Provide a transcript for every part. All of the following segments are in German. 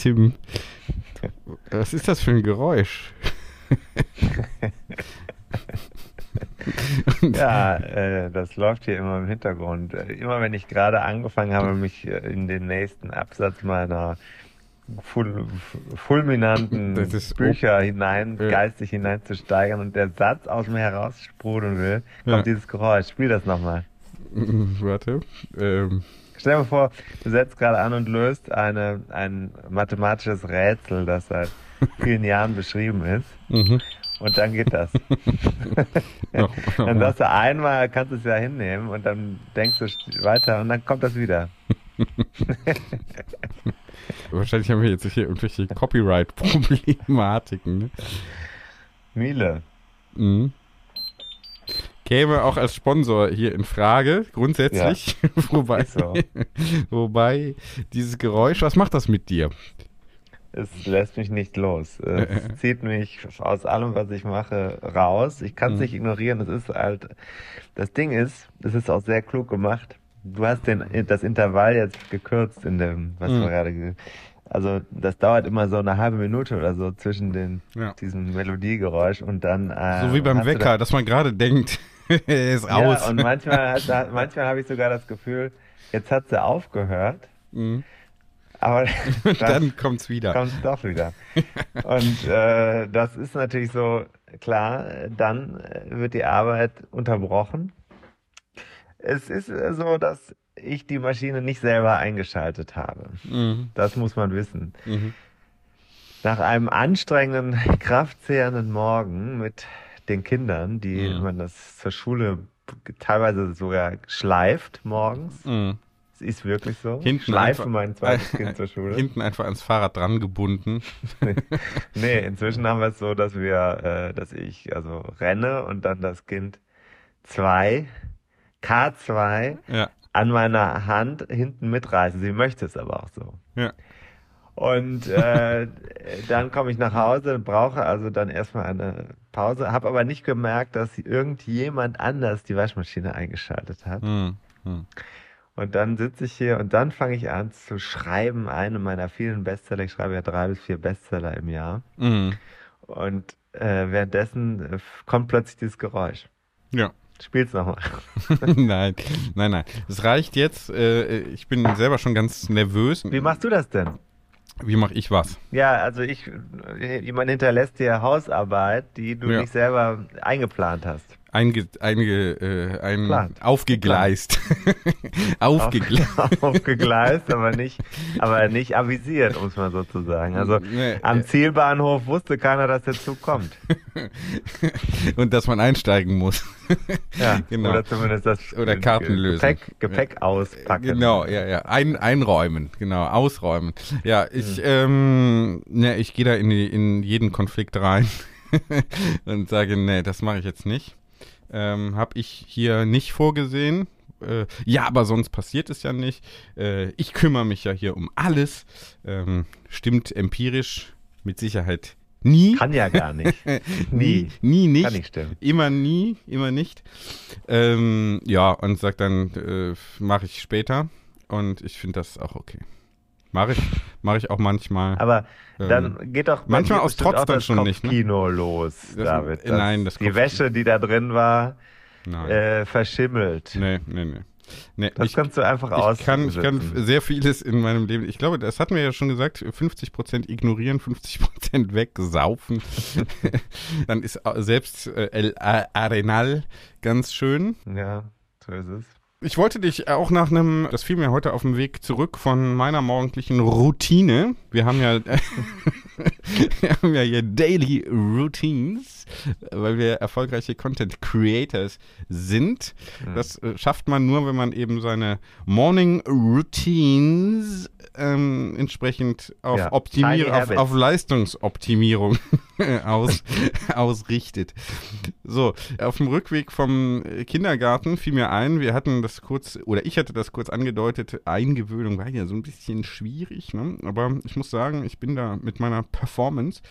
Tim, was ist das für ein Geräusch? Ja, äh, das läuft hier immer im Hintergrund. Äh, Immer wenn ich gerade angefangen habe, mich äh, in den nächsten Absatz meiner ful fulminanten Bücher hinein, Ja. geistig hineinzusteigern und der Satz aus mir heraussprudeln will, kommt Ja. dieses Geräusch. Spiel das nochmal. Warte. Ähm, Stell dir vor, du setzt gerade an und löst eine, ein mathematisches Rätsel, das seit vielen Jahren beschrieben ist. mhm. Und dann geht das. Dann sagst du einmal, kannst du es ja hinnehmen und dann denkst du weiter und dann kommt das wieder. Wahrscheinlich haben wir jetzt hier irgendwelche Copyright-Problematiken. Ne? Miele. Mhm. Käme auch als Sponsor hier in Frage, grundsätzlich. wobei, Ist so. wobei dieses Geräusch, was macht das mit dir? Es lässt mich nicht los. Es zieht mich aus allem, was ich mache, raus. Ich kann es nicht ignorieren. Es ist halt, das Ding ist, es ist auch sehr klug gemacht. Du hast den, das Intervall jetzt gekürzt in dem, was Mhm. du gerade, ge- also das dauert immer so eine halbe Minute oder so zwischen den, Ja. diesem Melodiegeräusch und dann, äh, So wie beim Wecker, dass man gerade denkt, ist aus. Ja, und manchmal, hat- manchmal habe ich sogar das Gefühl, jetzt hat sie aufgehört, Mhm. aber Dann kommt's wieder. kommt es doch wieder. Und äh, das ist natürlich so, klar, dann äh, wird die Arbeit unterbrochen. Es ist äh, so, dass ich die Maschine nicht selber eingeschaltet habe. Mhm. Das muss man wissen. Mhm. Nach einem anstrengenden, kraftzehrenden Morgen mit den Kindern, die Mhm. man das zur Schule teilweise sogar schleift morgens. Mhm. Es ist wirklich so. Hinten Schleife einfach- mein zweites Kind zur Schule. Hinten einfach ans Fahrrad dran gebunden. Nee, inzwischen haben wir es so, dass wir, äh, dass ich also renne und dann das Kind 2, K2 Ja. an meiner Hand hinten mitreiße. Sie möchte es aber auch so. Ja. Und äh, dann komme ich nach Hause, brauche also dann erstmal eine Pause, habe aber nicht gemerkt, dass irgendjemand anders die Waschmaschine eingeschaltet hat. Mhm. Mhm. Und dann sitze ich hier und dann fange ich an zu schreiben, eine meiner vielen Bestseller. Ich schreibe ja drei bis vier Bestseller im Jahr. Mhm. Und äh, währenddessen äh, kommt plötzlich dieses Geräusch. Ja. Spiel's nochmal. nein, nein, nein. Es reicht jetzt. Äh, ich bin selber schon ganz nervös. Wie machst du das denn? Wie mache ich was? Ja, also ich, jemand hinterlässt dir Hausarbeit, die du Ja. nicht selber eingeplant hast. Einge, einge, äh, ein, Geplant. aufgegleist. aufgegleist. Auf- Aufgegleist, aber nicht, aber nicht avisiert, um es mal so zu sagen. Also Nee, am Zielbahnhof wusste keiner, dass der Zug kommt. Und dass man einsteigen muss. Ja, Genau. Oder zumindest das Oder Karten lösen. Gepäck, Gepäck auspacken. Genau, ja, ja. Ein, einräumen, genau, ausräumen. Ja, ich, Hm. ähm, ne, ich gehe da in, die, in jeden Konflikt rein und sage, nee, das mache ich jetzt nicht. Ähm, Habe ich hier nicht vorgesehen. Äh, ja, aber sonst passiert es ja nicht. Äh, ich kümmere mich ja hier um alles. Ähm, stimmt empirisch mit Sicherheit nie. Kann ja gar nicht. Nie. Nie nicht. Kann nicht stimmen. Immer nie, immer nicht. Ähm, ja, und sagt dann, äh, mache ich später. Und ich finde das auch okay. Mache ich, mache ich auch manchmal. Aber Ähm, dann geht doch manchmal aus Trotz dann das schon nicht, ne? Kopfkino los, Das- David. äh, nein, das die Wäsche, die da drin war, äh, verschimmelt. nee, nee, nee. nee Das ich, kannst du einfach ich kann, ich kann sehr vieles in meinem Leben. Ich glaube, das hatten wir ja schon gesagt: 50% ignorieren, 50% wegsaufen. dann ist au- selbst äh, El Arenal ganz schön. Ja, so ist es. Ich wollte dich auch nach einem, das fiel mir heute auf dem Weg zurück von meiner morgendlichen Routine. Wir haben ja, wir haben ja hier Daily Routines, weil wir erfolgreiche Content Creators sind. Das äh, schafft man nur, wenn man eben seine Morning Routines ähm, entsprechend auf, Ja, Optimier auf, auf Leistungsoptimierung aus, ausrichtet. So, auf dem Rückweg vom äh, Kindergarten fiel mir ein, wir hatten das kurz, oder ich hatte das kurz angedeutet, Eingewöhnung war ja so ein bisschen schwierig, ne? aber ich muss sagen, ich bin da mit meiner Performance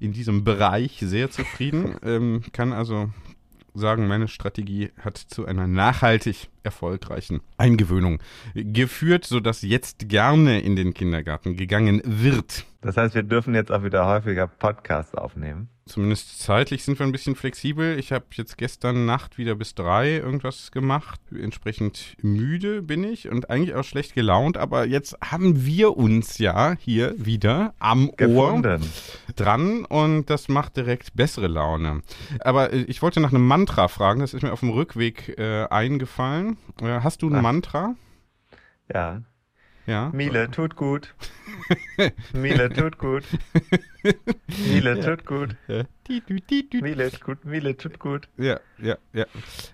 in diesem Bereich sehr zufrieden, ähm, kann also sagen, meine Strategie hat zu einer nachhaltig erfolgreichen Eingewöhnung geführt, sodass jetzt gerne in den Kindergarten gegangen wird. Das heißt, wir dürfen jetzt auch wieder häufiger Podcasts aufnehmen. Zumindest zeitlich sind wir ein bisschen flexibel. Ich habe jetzt gestern Nacht wieder bis drei irgendwas gemacht. Entsprechend müde bin ich und eigentlich auch schlecht gelaunt. Aber jetzt haben wir uns ja hier wieder am Ohr Gefunden. dran und das macht direkt bessere Laune. Aber äh, ich wollte nach einem Mantra fragen. Das ist mir auf dem Rückweg äh, eingefallen. Äh, hast du ein Ach. Mantra? Ja. Ja. Miele tut gut. Miele tut gut. Miele tut gut. Miele tut gut. Miele tut gut. Ja, ja, ja.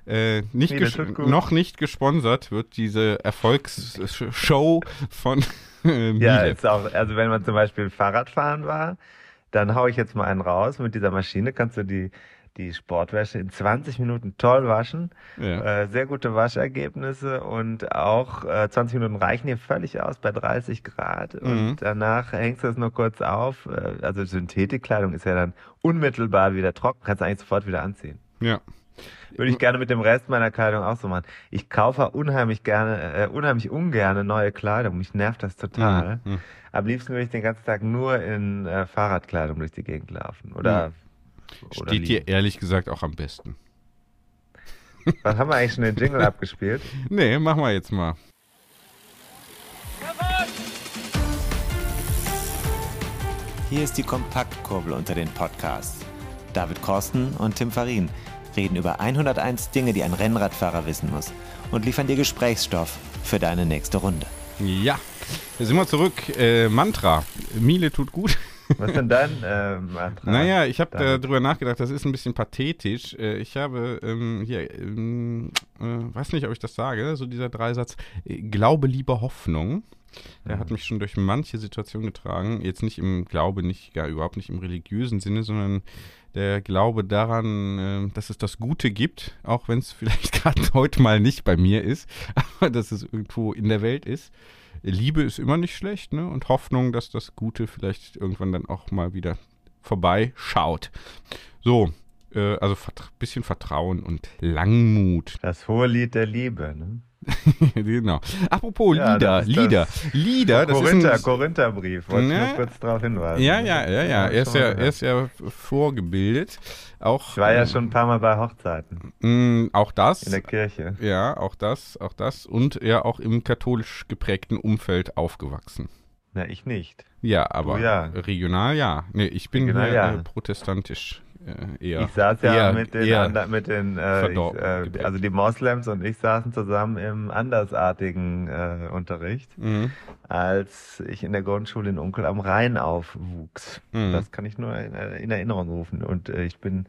Äh, nicht noch nicht gesponsert wird diese Erfolgsshow von äh, Ja, Miele. ist auch, also wenn man zum Beispiel Fahrradfahren war, dann hau ich jetzt mal einen raus. Mit dieser Maschine kannst du die, die Sportwäsche in 20 Minuten toll waschen. Ja. Äh, sehr gute Waschergebnisse und auch äh, 20 Minuten reichen hier völlig aus bei 30 Grad. Und Mhm. danach hängst du es nur kurz auf. Äh, also Synthetikkleidung ist ja dann unmittelbar wieder trocken, kannst du eigentlich sofort wieder anziehen. ja. Würde ich gerne mit dem Rest meiner Kleidung auch so machen. Ich kaufe unheimlich gerne, äh, unheimlich ungerne neue Kleidung. Mich nervt das total. Mhm. Am liebsten würde ich den ganzen Tag nur in äh, Fahrradkleidung durch die Gegend laufen. Oder, oder Steht dir liegen. ehrlich gesagt auch am besten. Was haben wir eigentlich schon den Jingle abgespielt? Nee, machen wir jetzt mal. Hier ist die Kompaktkurbel unter den Podcasts. David Korsten und Tim Farin reden über 101 Dinge, die ein Rennradfahrer wissen muss und liefern dir Gesprächsstoff für deine nächste Runde. Ja, da sind wir zurück. Äh, Mantra. Miele tut gut. Was denn dein äh, Mantra? Naja, ich habe darüber nachgedacht, das ist ein bisschen pathetisch. Äh, Ich habe ähm, hier, ähm, äh, weiß nicht, ob ich das sage, so dieser Dreisatz, äh, Glaube, Liebe, Hoffnung. Der hat mich schon durch manche Situationen getragen. Jetzt nicht im Glaube, nicht gar überhaupt nicht im religiösen Sinne, sondern der Glaube daran, äh, dass es das Gute gibt, auch wenn es vielleicht gerade heute mal nicht bei mir ist, aber dass es irgendwo in der Welt ist. Liebe ist immer nicht schlecht, ne? Und Hoffnung, dass das Gute vielleicht irgendwann dann auch mal wieder vorbeischaut. So, äh, also vert bisschen Vertrauen und Langmut. Das hohe Lied der Liebe. Ne? genau. Apropos Ja, Lieder, Lieder, Lieder, das Korinther, ist ein, Korintherbrief. Wollte ich Ne? nur kurz darauf hinweisen. ja, ja, ja, ja. Er ist ja, er ist ja vorgebildet. Auch, Ich war ja ähm, schon ein paar Mal bei Hochzeiten mh, auch das. in der Kirche. Ja, auch das, auch das. Und ja, auch im katholisch geprägten Umfeld aufgewachsen. Na, ich nicht. Ja, aber ja. regional ja. Nee, ich bin Regional hier, ja. äh, protestantisch eher. Ich saß ja eher, mit den, ander- mit den äh, ich, äh, also die Moslems und ich saßen zusammen im andersartigen äh, Unterricht, Mhm. als ich in der Grundschule in Onkel am Rhein aufwuchs. Mhm. Das kann ich nur in, in Erinnerung rufen. Und äh, ich bin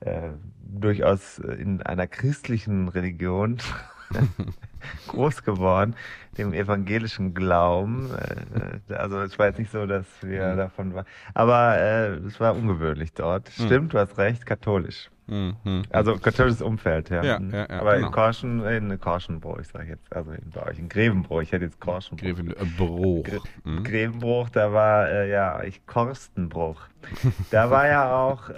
äh, durchaus in einer christlichen Religion groß geworden, dem evangelischen Glauben. Äh, äh, also war jetzt nicht so, dass wir Mhm. davon waren. Aber äh, es war ungewöhnlich dort. Stimmt, du hast recht, katholisch. Mhm. Also katholisches Umfeld, ja. Ja, Mhm. ja, ja, Aber genau. in Korschen, in Korschenbruch, sag ich jetzt, also in, bei euch in Grevenbruch, ich hätte jetzt Korschenbruch. Greven äh. Gre Mhm. Grevenbruch, da war äh, ja ich Korstenbruch. Da war ja auch, äh,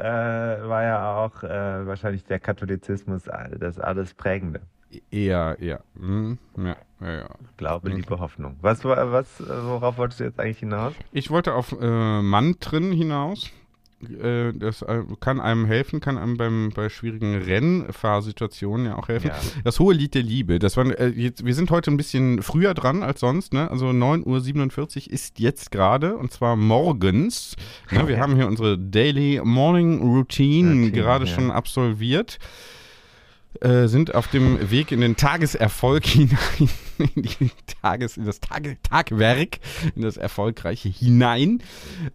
war ja auch äh, wahrscheinlich der Katholizismus das alles prägende. Eher, eher. Mhm. Ja, ja, ja. Glaube. Liebe, Hoffnung. Was, was, worauf wolltest du jetzt eigentlich hinaus? Ich wollte auf äh, Mantren hinaus. Äh, das äh, kann einem helfen, kann einem beim, bei schwierigen Rennfahrsituationen ja auch helfen. Ja. Das hohe Lied der Liebe. Das war, äh, jetzt, wir sind heute ein bisschen früher dran als sonst. Ne? Also 9.47 Uhr ist jetzt gerade und zwar morgens. Ne? Wir haben hier unsere Daily Morning Routine, Routine, gerade ja. schon absolviert. Äh, sind auf dem Weg in den Tageserfolg hinein, in, die Tages, in das Tage, Tagwerk, in das Erfolgreiche hinein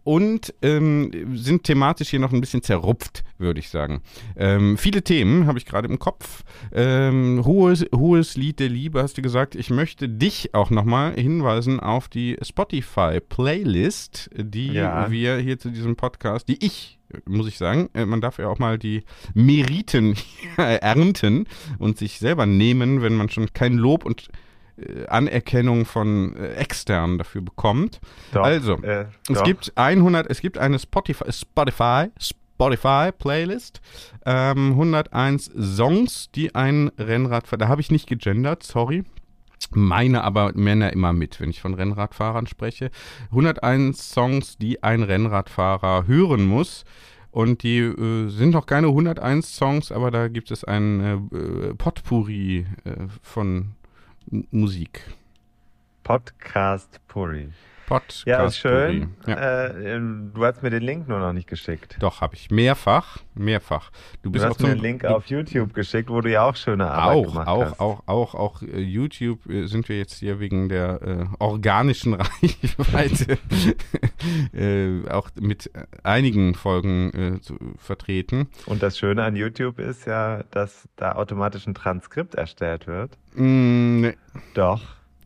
und ähm, sind thematisch hier noch ein bisschen zerrupft, würde ich sagen. Ähm, viele Themen habe ich gerade im Kopf. Ähm, hohes, hohes Lied der Liebe, hast du gesagt. Ich möchte dich auch nochmal hinweisen auf die Spotify-Playlist, die ja. wir hier zu diesem Podcast, die ich muss ich sagen. Äh, man darf ja auch mal die Meriten ernten und sich selber nehmen, wenn man schon kein Lob und Anerkennung von äh, externen dafür bekommt. Doch, also, äh, es gibt 100, es gibt eine Spotify, Spotify, Spotify Playlist, ähm, 101 Songs, die ein Rennrad, da habe ich nicht gegendert, sorry, meine aber Männer immer mit, wenn ich von Rennradfahrern spreche. 101 Songs, die ein Rennradfahrer hören muss. Und die äh, sind noch keine 101 Songs, aber da gibt es ein äh, Potpourri äh, von Musik. Podcast Puri. Podcast. Ja, ist schön. Ja. Äh, du hast mir den Link nur noch nicht geschickt. Doch, habe ich. Mehrfach. Mehrfach. Du, bist du hast auch mir einen Link auf YouTube geschickt, wo du ja auch schöne Arbeit auch, gemacht auch, hast. Auch, auch, auch, auch äh, YouTube äh, sind wir jetzt hier wegen der äh, organischen Reichweite äh, auch mit einigen Folgen äh, zu, vertreten. Und das Schöne an YouTube ist ja, dass da automatisch ein Transkript erstellt wird. Mm, nee. Doch.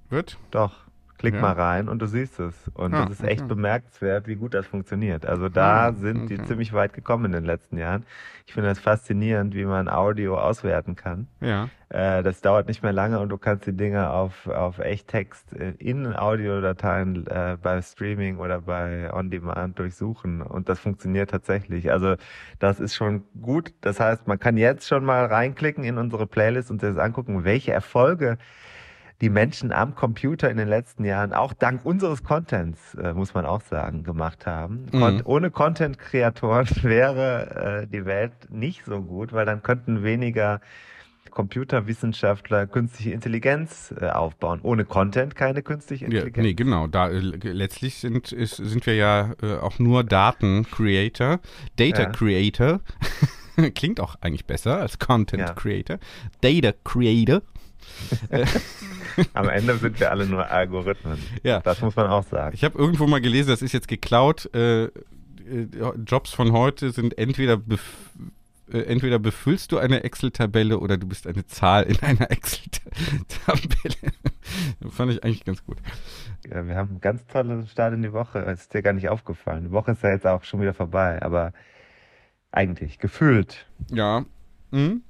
Wird? Doch. Klick ja. mal rein und du siehst es. Und ah, das ist echt okay. bemerkenswert, wie gut das funktioniert. Also da ah, sind okay. die ziemlich weit gekommen in den letzten Jahren. Ich finde das faszinierend, wie man Audio auswerten kann. Ja. Äh, das dauert nicht mehr lange und du kannst die Dinge auf, auf Echttext in Audiodateien äh, bei Streaming oder bei On Demand durchsuchen. Und das funktioniert tatsächlich. Also das ist schon gut. Das heißt, man kann jetzt schon mal reinklicken in unsere Playlist und sich das angucken, welche Erfolge die Menschen am Computer in den letzten Jahren, auch dank unseres Contents, äh, muss man auch sagen, gemacht haben. Mhm. ohne Content-Kreatoren wäre äh, die Welt nicht so gut, weil dann könnten weniger Computerwissenschaftler künstliche Intelligenz äh, aufbauen. Ohne Content keine künstliche Intelligenz. Ja, nee, genau. Da, äh, letztlich sind, ist, sind wir ja äh, auch nur Daten-Creator, Data-Creator. Ja. Klingt auch eigentlich besser als Content-Creator. Ja. Data-Creator. Am Ende sind wir alle nur Algorithmen. Ja. Das muss man auch sagen. Ich habe irgendwo mal gelesen, das ist jetzt geklaut. Äh, äh Jobs von heute sind entweder äh, entweder befüllst du eine Excel-Tabelle oder du bist eine Zahl in einer Excel-Tabelle. fand ich eigentlich ganz gut. Ja, wir haben einen ganz tollen Start in die Woche. Es ist dir gar nicht aufgefallen. Die Woche ist ja jetzt auch schon wieder vorbei, aber eigentlich gefühlt. Ja. Mhm.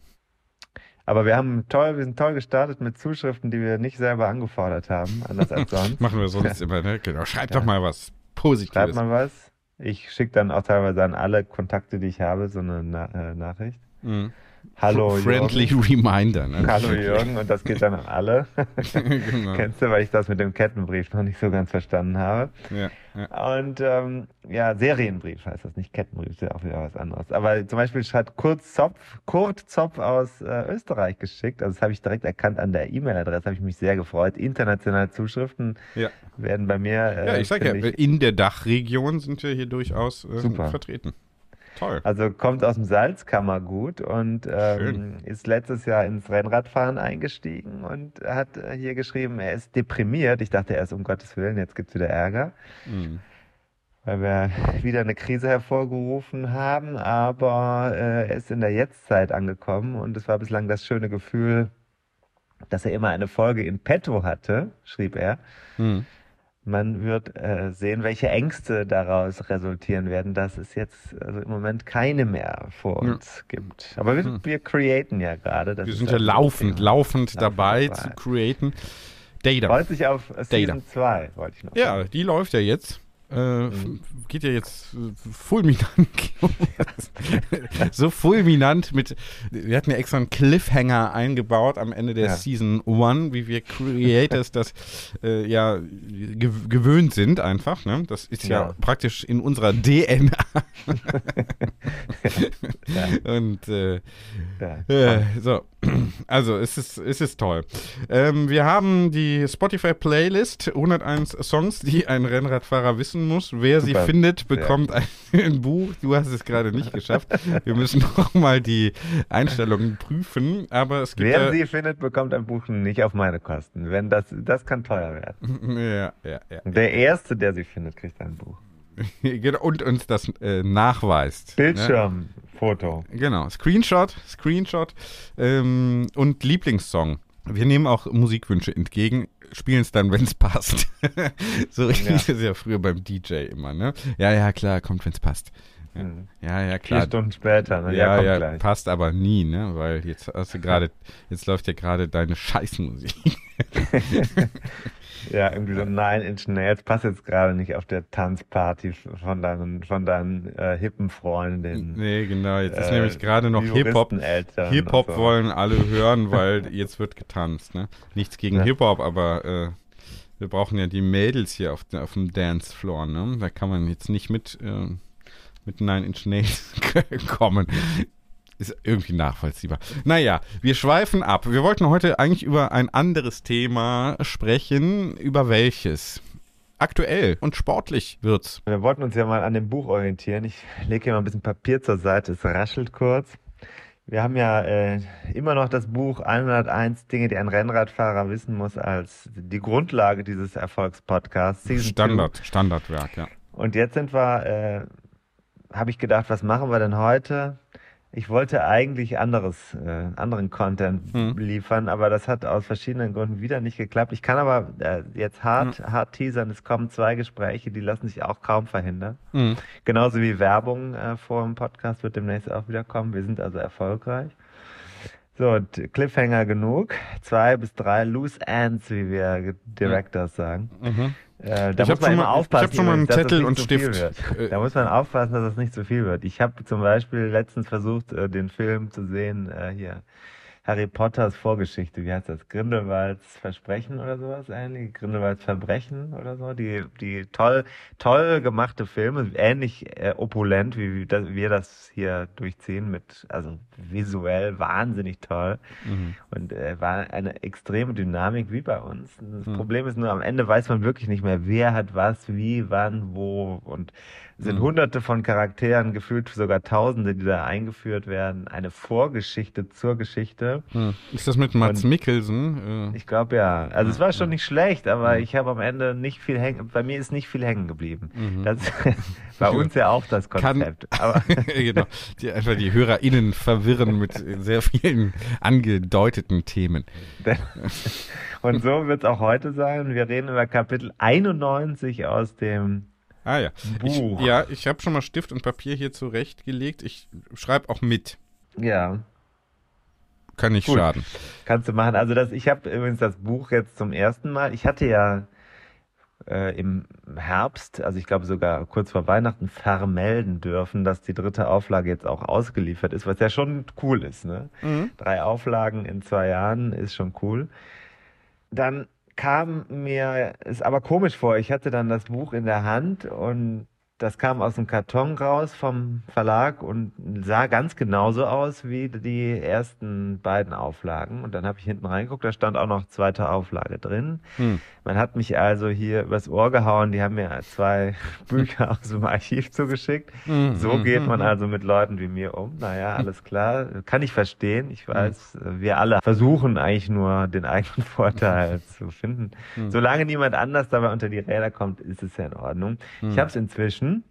Aber wir haben toll, wir sind toll gestartet mit Zuschriften, die wir nicht selber angefordert haben, anders als sonst. Machen wir sonst immer, ne? Genau. Schreib ja. doch mal was Positives. Schreib mal was. Ich schicke dann auch teilweise an alle Kontakte, die ich habe, so eine Na äh, Nachricht. Mhm. Hallo Friendly Jürgen. Reminder. Ne? Hallo Jürgen und das geht dann an alle. genau. Kennst du, weil ich das mit dem Kettenbrief noch nicht so ganz verstanden habe. Ja, ja. Und ähm, ja, Serienbrief heißt das, nicht Kettenbrief, ist ja auch wieder was anderes. Aber zum Beispiel hat Kurt Zopf, Kurt Zopf aus äh, Österreich geschickt. Also das habe ich direkt erkannt an der E-Mail-Adresse, habe ich mich sehr gefreut. Internationale Zuschriften ja. werden bei mir. Äh, ja, ich sage ja, in der Dachregion sind wir hier durchaus äh, vertreten. Toll. Also kommt aus dem Salzkammergut und ähm, ist letztes Jahr ins Rennradfahren eingestiegen und hat äh, hier geschrieben, er ist deprimiert. Ich dachte erst, um Gottes Willen, jetzt gibt es wieder Ärger. Mhm. Weil wir wieder eine Krise hervorgerufen haben, aber äh, er ist in der Jetztzeit angekommen und es war bislang das schöne Gefühl, dass er immer eine Folge in petto hatte, schrieb er. Mhm man wird äh, sehen, welche Ängste daraus resultieren werden, dass es jetzt also im Moment keine mehr vor uns ja. gibt. Aber wir, hm. wir createn ja gerade. Wir sind ja laufend, laufend dabei, dabei, zu createn. Data. Freut sich auf Season 2, wollte ich noch Ja, sagen. die läuft ja jetzt. Äh, mhm. Geht ja jetzt äh, fulminant. so fulminant mit. Wir hatten ja extra einen Cliffhanger eingebaut am Ende der ja. Season 1, wie wir Creators das äh, ja ge gewöhnt sind, einfach. Ne? Das ist ja. ja praktisch in unserer DNA. ja. Und äh, äh, so. Also, es ist, es ist toll. Ähm, wir haben die Spotify-Playlist, 101 Songs, die ein Rennradfahrer wissen muss. Wer Super. sie findet, bekommt ein, ein Buch. Du hast es gerade nicht geschafft. Wir müssen nochmal die Einstellungen prüfen. Aber es gibt Wer ja, sie findet, bekommt ein Buch nicht auf meine Kosten. Wenn das, das kann teuer werden. ja, ja, ja. Der Erste, der sie findet, kriegt ein Buch. Genau, Und uns das äh, nachweist. Ne? Bildschirmfoto. Genau, Screenshot, Screenshot ähm, und Lieblingssong. Wir nehmen auch Musikwünsche entgegen, spielen es dann, wenn es passt. so richtig Ja. ist es ja früher beim DJ immer, ne? Ja, ja, klar, kommt, wenn es passt. Ja, Mhm. ja, ja, Vier klar. Stunden später, ne? Ja, kommt ja, gleich. passt aber nie, ne? Weil jetzt hast du gerade, jetzt läuft ja gerade deine Scheißmusik. Ja, irgendwie so Nine Inch Nails passt jetzt gerade nicht auf der Tanzparty von deinen, von deinen äh, hippen Freundinnen. nee, genau, jetzt ist Äh, nämlich gerade noch Hip-Hop. Hip-Hop so. wollen alle hören, weil jetzt wird getanzt, ne? Nichts gegen Ja. Hip-Hop, aber äh, wir brauchen ja die Mädels hier auf, auf dem Dancefloor, ne? Da kann man jetzt nicht mit, äh, mit Nine Inch Nails kommen. Ist irgendwie nachvollziehbar. Naja, wir schweifen ab. Wir wollten heute eigentlich über ein anderes Thema sprechen. Über welches? Aktuell und sportlich wird's. Wir wollten uns ja mal an dem Buch orientieren. Ich lege hier mal ein bisschen Papier zur Seite, es raschelt kurz. Wir haben ja äh, immer noch das Buch 101 Dinge, die ein Rennradfahrer wissen muss, als die Grundlage dieses Erfolgspodcasts. Standard, Standardwerk, ja. Und jetzt sind wir, äh, habe ich gedacht, was machen wir denn heute? Ich wollte eigentlich anderes, äh, anderen Content Hm. liefern, aber das hat aus verschiedenen Gründen wieder nicht geklappt. Ich kann aber äh, jetzt hart, Hm. hart teasern. Es kommen zwei Gespräche, die lassen sich auch kaum verhindern. Mhm. Genauso wie Werbung äh, vor dem Podcast wird demnächst auch wieder kommen. Wir sind also erfolgreich. So, und Cliffhanger genug. Zwei bis drei Loose Ends, wie wir Directors sagen. Mhm. Äh, da Ich muss man schon immer mal- aufpassen, ich hab schon mal einen dass das Zettel nicht und zu viel Stift. wird. Äh, Da muss man aufpassen, dass das nicht zu viel wird. Ich habe zum Beispiel letztens versucht, äh, den Film zu sehen, äh, hier, Harry Potters Vorgeschichte, wie heißt das? Grindelwalds Versprechen oder sowas ähnlich? Grindelwalds Verbrechen oder so? Die, die toll, toll gemachte Filme, ähnlich äh, opulent, wie, wie das, wir das hier durchziehen, mit, also visuell wahnsinnig toll. Mhm. Und äh, war eine extreme Dynamik wie bei uns. Das Hm. Problem ist nur, am Ende weiß man wirklich nicht mehr, wer hat was, wie, wann, wo. Und sind Hm. hunderte von Charakteren, gefühlt sogar tausende, die da eingeführt werden. Eine Vorgeschichte zur Geschichte. Hm. Ist das mit Mats Und- Mikkelsen? Äh, Ich glaube ja. Also es war schon nicht schlecht, aber Hm. ich habe am Ende nicht viel hängen, bei mir ist nicht viel hängen geblieben. Mhm. Das ist bei uns ja auch das Kann- Konzept. Aber genau. Die, einfach die HörerInnen verwirren mit sehr vielen angedeuteten Themen. und so wird es auch heute sein. Wir reden über Kapitel 91 aus dem Ah ja. Ich, ja, ich habe schon mal Stift und Papier hier zurechtgelegt. Ich schreibe auch mit. Ja, Kann nicht Gut. schaden. kannst du machen. Also das, ich habe übrigens das Buch jetzt zum ersten Mal. Ich hatte ja äh, im Herbst, also ich glaube sogar kurz vor Weihnachten, vermelden dürfen, dass die dritte Auflage jetzt auch ausgeliefert ist, was ja schon cool ist. Ne? Mhm. Drei Auflagen in zwei Jahren ist schon cool. Dann kam mir, ist aber komisch vor, ich hatte dann das Buch in der Hand und das kam aus dem Karton raus vom Verlag und sah ganz genauso aus wie die ersten beiden Auflagen. Und dann habe ich hinten reingeguckt, da stand auch noch zweite Auflage drin. Hm. Man hat mich also hier übers Ohr gehauen, die haben mir zwei Bücher aus dem Archiv zugeschickt. Mhm. So geht man also mit Leuten wie mir um. Naja, alles klar. Kann ich verstehen. Ich weiß, wir alle versuchen eigentlich nur den eigenen Vorteil zu finden. Mhm. Solange niemand anders dabei unter die Räder kommt, ist es ja in Ordnung. Ich Mhm. habe es inzwischen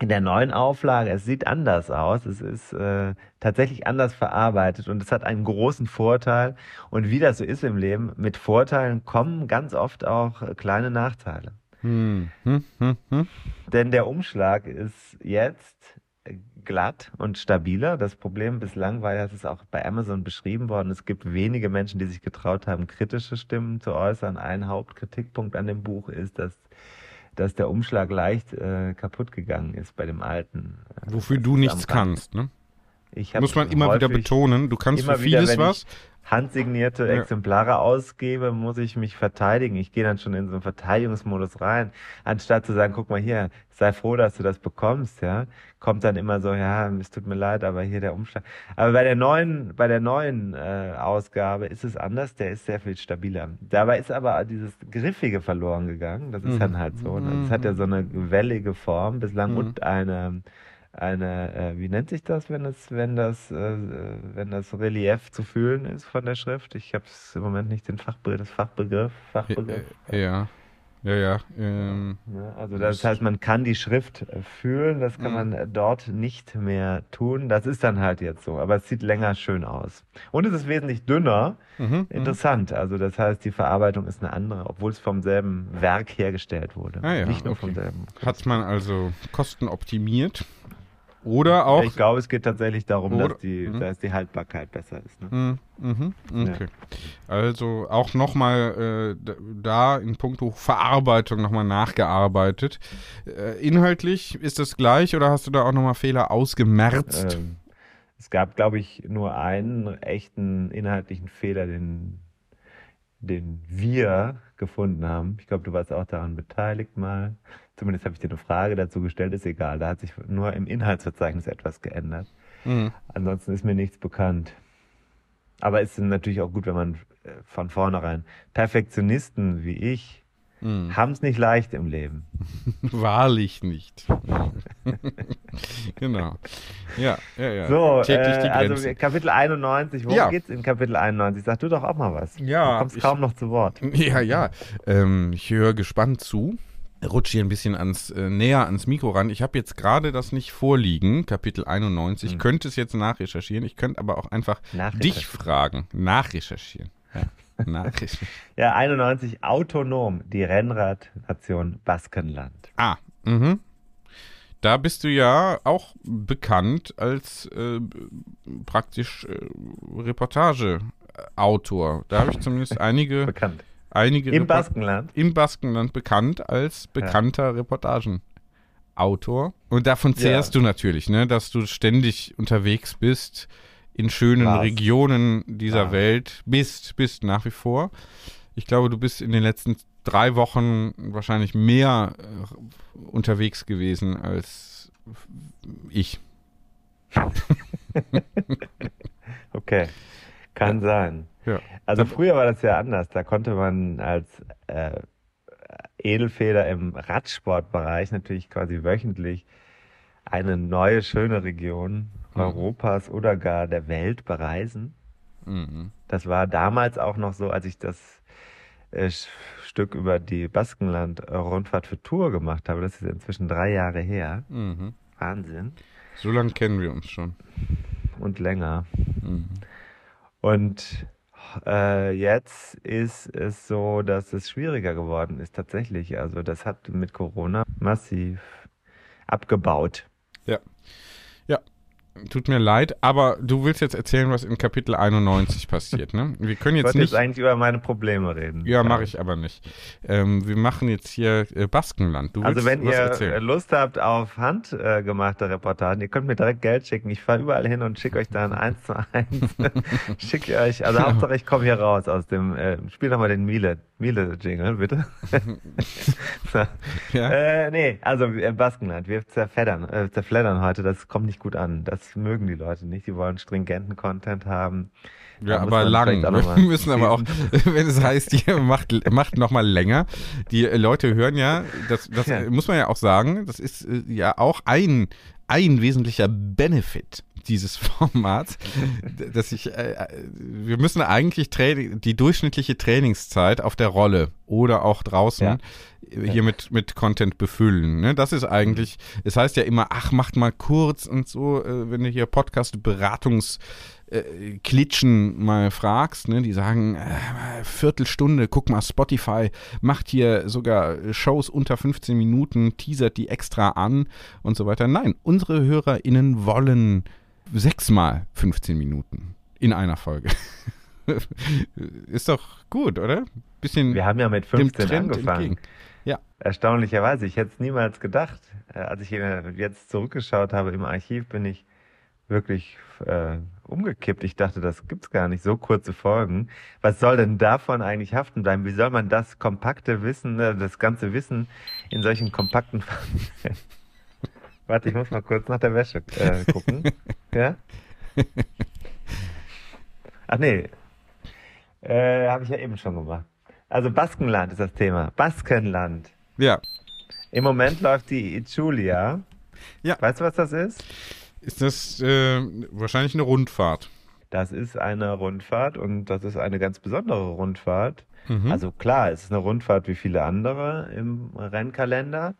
in der neuen Auflage, es sieht anders aus, es ist äh, tatsächlich anders verarbeitet und es hat einen großen Vorteil. Und wie das so ist im Leben, mit Vorteilen kommen ganz oft auch kleine Nachteile. Hm. Hm. Hm. Hm. Denn der Umschlag ist jetzt glatt und stabiler. Das Problem bislang war ja, es ist auch bei Amazon beschrieben worden, es gibt wenige Menschen, die sich getraut haben, kritische Stimmen zu äußern. Ein Hauptkritikpunkt an dem Buch ist, dass, dass der Umschlag leicht äh, kaputt gegangen ist bei dem alten. Wofür Das du nichts kannst, ne? Ich Muss man immer wieder betonen. Du kannst für wieder, vieles ich- was, handsignierte Ja. Exemplare ausgebe, muss ich mich verteidigen. Ich gehe dann schon in so einen Verteidigungsmodus rein, anstatt zu sagen, guck mal hier, sei froh, dass du das bekommst, ja. Kommt dann immer so, ja, es tut mir leid, aber hier der Umschlag. Aber bei der neuen, bei der neuen äh, Ausgabe ist es anders, der ist sehr viel stabiler. Dabei ist aber dieses Griffige verloren gegangen. Das ist Mhm. dann halt so. Ne? Es hat ja so eine wellige Form bislang Mhm. und eine eine, äh, wie nennt sich das, wenn es, wenn das, äh, wenn das Relief zu fühlen ist von der Schrift? Ich habe im Moment nicht den Fachbegriff, das Fachbegriff, Fachbegriff. Äh, Ja, ja, ja. Ähm, Ja, also das heißt, man kann die Schrift äh, fühlen, das kann Mhm. man äh, dort nicht mehr tun. Das ist dann halt jetzt so, aber es sieht länger schön aus. Und es ist wesentlich dünner. mhm, Interessant. Also das heißt, die Verarbeitung ist eine andere, obwohl es vom selben Werk hergestellt wurde. Ah ja, nicht nur okay. vom selben. Hat man also Kosten optimiert? Oder auch. Ich glaube, es geht tatsächlich darum, Oder- dass die, Mhm. dass die Haltbarkeit besser ist. Ne? Mhm, mhm, okay. Also auch nochmal äh, da in puncto Verarbeitung nochmal nachgearbeitet. Äh, inhaltlich ist das gleich oder hast du da auch nochmal Fehler ausgemerzt? Ähm, es gab, glaube ich, nur einen echten inhaltlichen Fehler, den, den wir gefunden haben. Ich glaube, du warst auch daran beteiligt mal. Zumindest habe ich dir eine Frage dazu gestellt, ist egal. Da hat sich nur im Inhaltsverzeichnis etwas geändert. Mhm. Ansonsten ist mir nichts bekannt. Aber es ist natürlich auch gut, wenn man äh, von vornherein Perfektionisten wie ich Mhm. haben es nicht leicht im Leben. Wahrlich nicht. genau. Ja, ja, ja. So, Täglich äh, die also. Kapitel 91, worum Ja. geht's in Kapitel 91? Sag du doch auch mal was. Ja, Du kommst ich- kaum noch zu Wort. Ja, ja. Ähm, ich höre gespannt zu. Rutsche hier ein bisschen ans, äh, näher ans Mikro ran. Ich habe jetzt gerade das nicht vorliegen, Kapitel 91. Hm. Könnte es jetzt nachrecherchieren. Ich könnte aber auch einfach dich fragen. Nachrecherchieren. Ja. Nachrecherchieren. Ja, 91 autonom, die Rennradnation Baskenland. ah, mhm. Da bist du ja auch bekannt als äh, praktisch äh, Reportageautor. Da habe ich zumindest einige, Bekannt. Einige Im Report- Baskenland. im Baskenland bekannt als bekannter Reportagenautor. Und davon zehrst du natürlich, ne, dass du ständig unterwegs bist, in schönen Warst. Regionen dieser Ah. Welt bist, bist nach wie vor. Ich glaube, du bist in den letzten drei Wochen wahrscheinlich mehr äh, unterwegs gewesen als ich. Okay. Kann sein. Ja. Also früher war das ja anders. Da konnte man als äh, Edelfeder im Radsportbereich natürlich quasi wöchentlich eine neue, schöne Region Mhm. Europas oder gar der Welt bereisen. Mhm. Das war damals auch noch so, als ich das äh, Stück über die Baskenland-Rundfahrt für Tour gemacht habe. Das ist inzwischen drei Jahre her. Mhm. Wahnsinn. So lange kennen wir uns schon. Und länger. Mhm. Und äh, jetzt ist es so, dass es schwieriger geworden ist tatsächlich. Also das hat mit Corona massiv abgebaut. Ja. Ja. Tut mir leid, aber du willst jetzt erzählen, was in Kapitel 91 passiert, ne? Wir können Ich jetzt wollte nicht. jetzt eigentlich über meine Probleme reden. Ja, mache ich aber nicht. Ähm, wir machen jetzt hier äh, Baskenland. Du Also wenn ihr erzählen. Lust habt auf handgemachte Reportagen, ihr könnt mir direkt Geld schicken. Ich fahre überall hin und schicke euch dann eins zu eins. schicke ich euch. Also Hauptsache ich komme hier raus aus dem. Äh, spiel doch mal den Miele Miele Jingle bitte. so. Ja? Äh, nee, also äh, Baskenland, wir zerfeddern, äh, zerfleddern heute, das kommt nicht gut an. Das mögen die Leute nicht. Die wollen stringenten Content haben. Ja, Da aber lang. Wir müssen aber auch, wenn es heißt, ihr macht, macht nochmal länger. Die äh, Leute hören ja, das, das Ja. muss man ja auch sagen, das ist äh, ja auch ein, ein wesentlicher Benefit dieses Formats, d- dass ich, äh, äh, wir müssen eigentlich die durchschnittliche Trainingszeit auf der Rolle oder auch draußen Ja. hier mit, mit Content befüllen. Ne? Das ist eigentlich, es heißt ja immer, ach, macht mal kurz und so, äh, wenn du hier Podcast-Beratungs- äh, Klitschen mal fragst, ne, die sagen, äh, Viertelstunde, guck mal, Spotify macht hier sogar Shows unter 15 Minuten, teasert die extra an und so weiter. Nein, unsere HörerInnen wollen sechsmal 15 Minuten in einer Folge. Ist doch gut, oder? Bisschen Wir haben ja mit dem 15 Trend angefangen. entgegen. Ja. Erstaunlicherweise, ich hätte es niemals gedacht. Äh, Als ich jetzt zurückgeschaut habe im Archiv, bin ich wirklich äh, umgekippt. Ich dachte, das gibt's gar nicht, so kurze Folgen. Was soll denn davon eigentlich haften bleiben? Wie soll man das kompakte Wissen, äh, das ganze Wissen in solchen kompakten Warte, ich muss mal kurz nach der Wäsche äh, gucken. ja? Ach nee, äh, habe ich ja eben schon gemacht. Also Baskenland ist das Thema. Baskenland. Ja. Im Moment läuft die Ichulia. Ja. Weißt du, was das ist? Ist das äh, wahrscheinlich eine Rundfahrt? Das ist eine Rundfahrt und das ist eine ganz besondere Rundfahrt. Mhm. Also klar, es ist eine Rundfahrt wie viele andere im Rennkalender.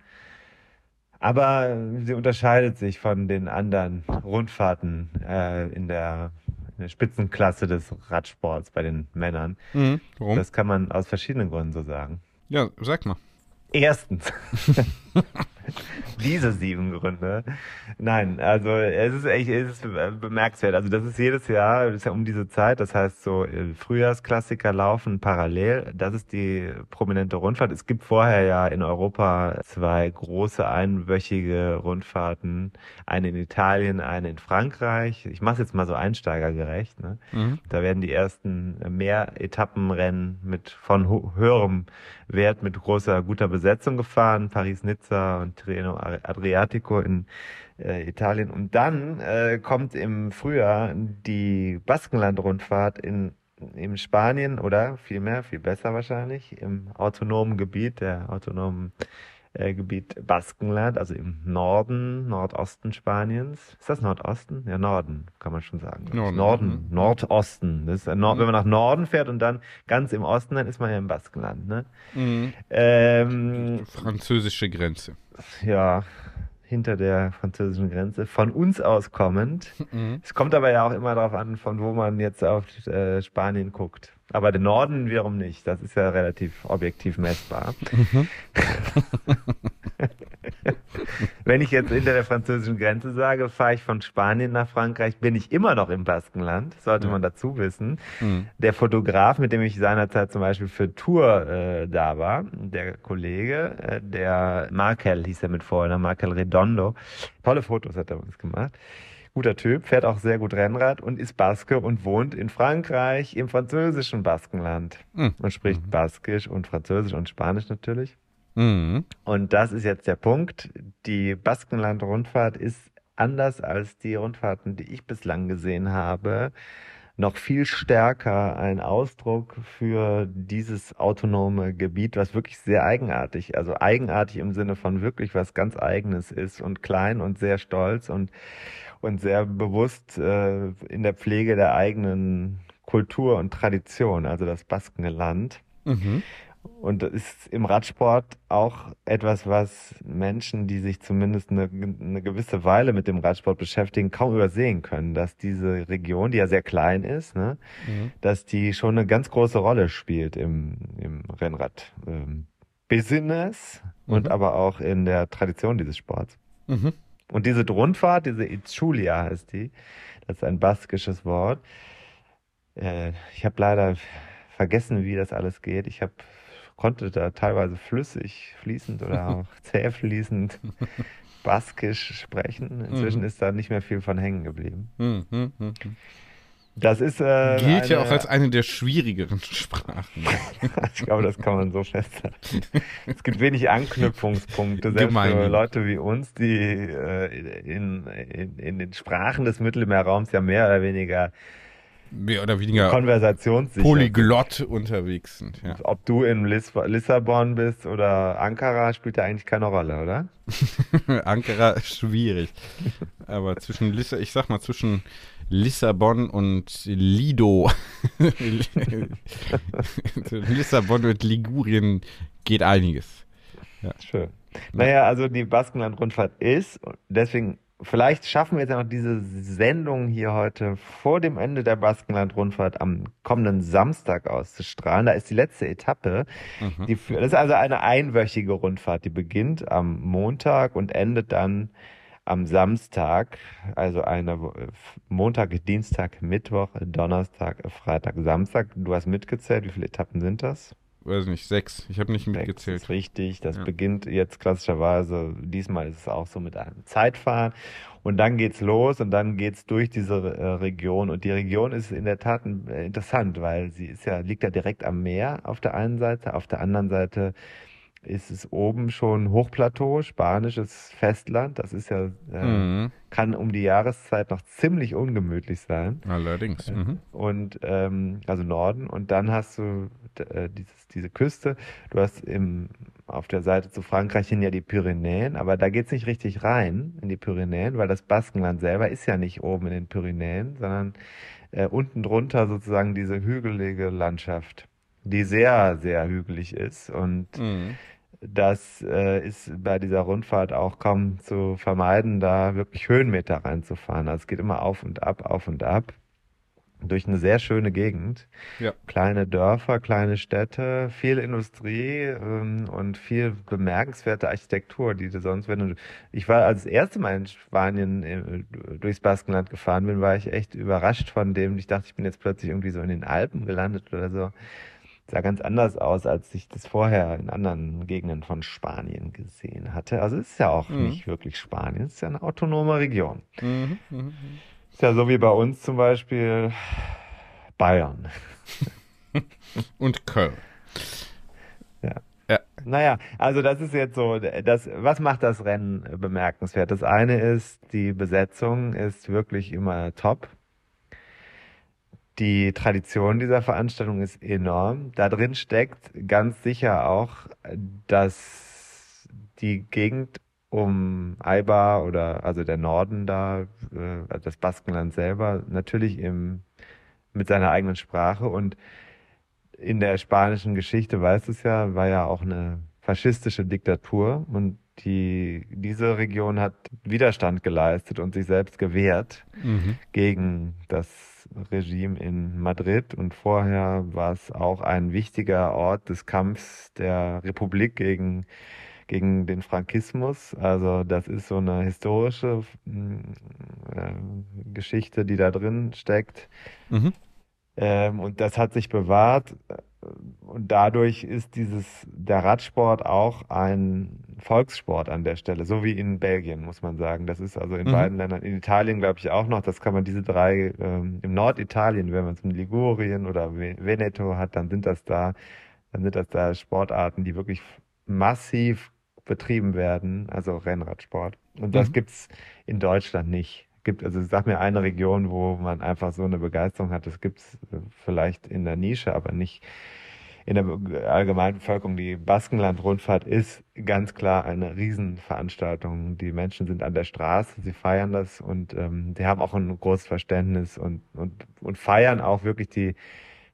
Aber sie unterscheidet sich von den anderen Rundfahrten äh, in, der, in der Spitzenklasse des Radsports bei den Männern. Mhm. Warum? Das kann man aus verschiedenen Gründen so sagen. ja, sag mal. Erstens. Diese sieben Gründe. Nein, also es ist echt es ist bemerkenswert. Also das ist jedes Jahr, das ist ja um diese Zeit, das heißt so äh, Frühjahrsklassiker laufen parallel. Das ist die prominente Rundfahrt. Es gibt vorher ja in Europa zwei große einwöchige Rundfahrten. Eine in Italien, eine in Frankreich. Ich mache jetzt mal so einsteigergerecht. Ne? Mhm. Da werden die ersten mehr Etappenrennen mit von höherem Wert mit großer guter Besetzung gefahren, Paris-Nizza und Tirreno Adriatico in äh, Italien. Und dann äh, kommt im Frühjahr die Baskenland-Rundfahrt in in Spanien oder vielmehr, viel besser wahrscheinlich, im autonomen Gebiet, der autonomen äh, Gebiet Baskenland, also im Norden, Nordosten Spaniens. Ist das Nordosten? Ja, Norden, kann man schon sagen. Norden, Norden, mhm. Nordosten. Das ist, äh, Nord, wenn man nach Norden fährt und dann ganz im Osten, dann ist man ja im Baskenland. Ne? Mhm. Ähm, Französische Grenze. ja, hinter der französischen Grenze, von uns aus kommend. Mhm. Es kommt aber ja auch immer darauf an, von wo man jetzt auf äh, Spanien guckt. Aber den Norden wiederum nicht. Das ist ja relativ objektiv messbar. Wenn ich jetzt hinter der französischen Grenze sage, fahre ich von Spanien nach Frankreich, bin ich immer noch im Baskenland, sollte man dazu wissen. Mhm. Der Fotograf, mit dem ich seinerzeit zum Beispiel für Tour äh, da war, der Kollege, äh, der Markel hieß er mit Vornamen, Markel Redondo, tolle Fotos hat er uns gemacht. Guter Typ, fährt auch sehr gut Rennrad und ist Baske und wohnt in Frankreich im französischen Baskenland. Mhm. Und spricht Baskisch und Französisch und Spanisch natürlich. Mhm. Und das ist jetzt der Punkt. Die Baskenland-Rundfahrt ist anders als die Rundfahrten, die ich bislang gesehen habe, noch viel stärker ein Ausdruck für dieses autonome Gebiet, was wirklich sehr eigenartig, also eigenartig im Sinne von wirklich was ganz eigenes ist und klein und sehr stolz und, und sehr bewusst äh, in der Pflege der eigenen Kultur und Tradition, also das Baskenland. Mhm. Und das ist im Radsport auch etwas, was Menschen, die sich zumindest eine, eine gewisse Weile mit dem Radsport beschäftigen, kaum übersehen können, dass diese Region, die ja sehr klein ist, ne, Mhm. dass die schon eine ganz große Rolle spielt im, im Rennrad. Ähm, Business und Mhm. aber auch in der Tradition dieses Sports. Mhm. Und diese Rundfahrt, diese Itzulia heißt die, das ist ein baskisches Wort. Äh, ich habe leider vergessen, wie das alles geht. Ich habe konnte da teilweise flüssig, fließend oder auch zäh fließend baskisch sprechen. Inzwischen Mhm. ist da nicht mehr viel von hängen geblieben. Mhm. Mhm. Das ist äh, Gilt ja eine- auch als eine der schwierigeren Sprachen. ich glaube, das kann man so festhalten. Es gibt wenig Anknüpfungspunkte, selbst Gemein. für Leute wie uns, die äh, in, in, in den Sprachen des Mittelmeerraums ja mehr oder weniger Mehr oder weniger konversationssicher polyglott unterwegs sind. Ja. Ob du in Lis Lissabon bist oder Ankara, spielt ja eigentlich keine Rolle, oder? Ankara ist schwierig. Aber zwischen Lissa, ich sag mal, zwischen Lissabon und Lido. Lissabon und Ligurien geht einiges. Schön. Naja, also die Baskenland-Rundfahrt ist, deswegen, vielleicht schaffen wir jetzt ja noch diese Sendung hier heute vor dem Ende der Baskenland-Rundfahrt am kommenden Samstag auszustrahlen. Da ist die letzte Etappe. Mhm. Die, das ist also eine einwöchige Rundfahrt, die beginnt am Montag und endet dann am Samstag, also eine Montag, Dienstag, Mittwoch, Donnerstag, Freitag, Samstag. Du hast mitgezählt, wie viele Etappen sind das? weiß nicht, sechs. Ich habe nicht mitgezählt. Das ist richtig. Das ja. beginnt jetzt klassischerweise, diesmal ist es auch so mit einem Zeitfahren. Und dann geht's los und dann geht's durch diese äh, Region. Und die Region ist in der Tat äh, interessant, weil sie ist ja, liegt ja direkt am Meer auf der einen Seite, auf der anderen Seite ist es oben schon Hochplateau, spanisches Festland. Das ist ja, äh, mhm. kann um die Jahreszeit noch ziemlich ungemütlich sein. Allerdings. Äh, mhm. Und ähm, also Norden. Und dann hast du äh, dieses, diese Küste. Du hast im, auf der Seite zu Frankreich hin ja die Pyrenäen, aber da geht es nicht richtig rein in die Pyrenäen, weil das Baskenland selber ist ja nicht oben in den Pyrenäen, sondern äh, unten drunter sozusagen diese hügelige Landschaft die sehr, sehr hügelig ist. Und mhm. das äh, ist bei dieser Rundfahrt auch kaum zu vermeiden, da wirklich Höhenmeter reinzufahren. Also es geht immer auf und ab, auf und ab. Durch eine sehr schöne Gegend. Ja. Kleine Dörfer, kleine Städte, viel Industrie ähm, und viel bemerkenswerte Architektur, die du sonst, wenn du. Ich war als das erste Mal in Spanien äh, durchs Baskenland gefahren bin, war ich echt überrascht von dem. Ich dachte, ich bin jetzt plötzlich irgendwie so in den Alpen gelandet oder so sah ganz anders aus, als ich das vorher in anderen Gegenden von Spanien gesehen hatte. Also es ist ja auch mhm. nicht wirklich Spanien, es ist ja eine autonome Region. Mhm, mh, mh. Ist ja so wie bei uns zum Beispiel Bayern. Und Köln. Ja. ja. Naja, also das ist jetzt so, das, was macht das Rennen bemerkenswert? Das eine ist, die Besetzung ist wirklich immer top. Die Tradition dieser Veranstaltung ist enorm. Da drin steckt ganz sicher auch, dass die Gegend um Eibar oder also der Norden da, äh, das Baskenland selber, natürlich im, mit seiner eigenen Sprache und in der spanischen Geschichte, weißt du es ja, war ja auch eine faschistische Diktatur und die, diese Region hat Widerstand geleistet und sich selbst gewehrt mhm. gegen das Regime in Madrid. Und vorher war es auch ein wichtiger Ort des Kampfs der Republik gegen, gegen den Frankismus. Also das ist so eine historische äh, Geschichte, die da drin steckt. Mhm. Ähm, und das hat sich bewahrt und dadurch ist dieses der Radsport auch ein Volkssport an der Stelle, so wie in Belgien, muss man sagen. Das ist also in mhm. beiden Ländern, in Italien glaube ich auch noch, das kann man diese drei, ähm, im Norditalien, wenn man es in Ligurien oder Veneto hat, dann sind das da, dann sind das da Sportarten, die wirklich massiv betrieben werden, also Rennradsport. Und das mhm. gibt's in Deutschland nicht gibt, also sag mir eine Region, wo man einfach so eine Begeisterung hat. Das gibt es vielleicht in der Nische, aber nicht in der allgemeinen Bevölkerung. Die Baskenland-Rundfahrt ist ganz klar eine Riesenveranstaltung. Die Menschen sind an der Straße, sie feiern das und ähm, die haben auch ein großes Verständnis und, und, und feiern auch wirklich die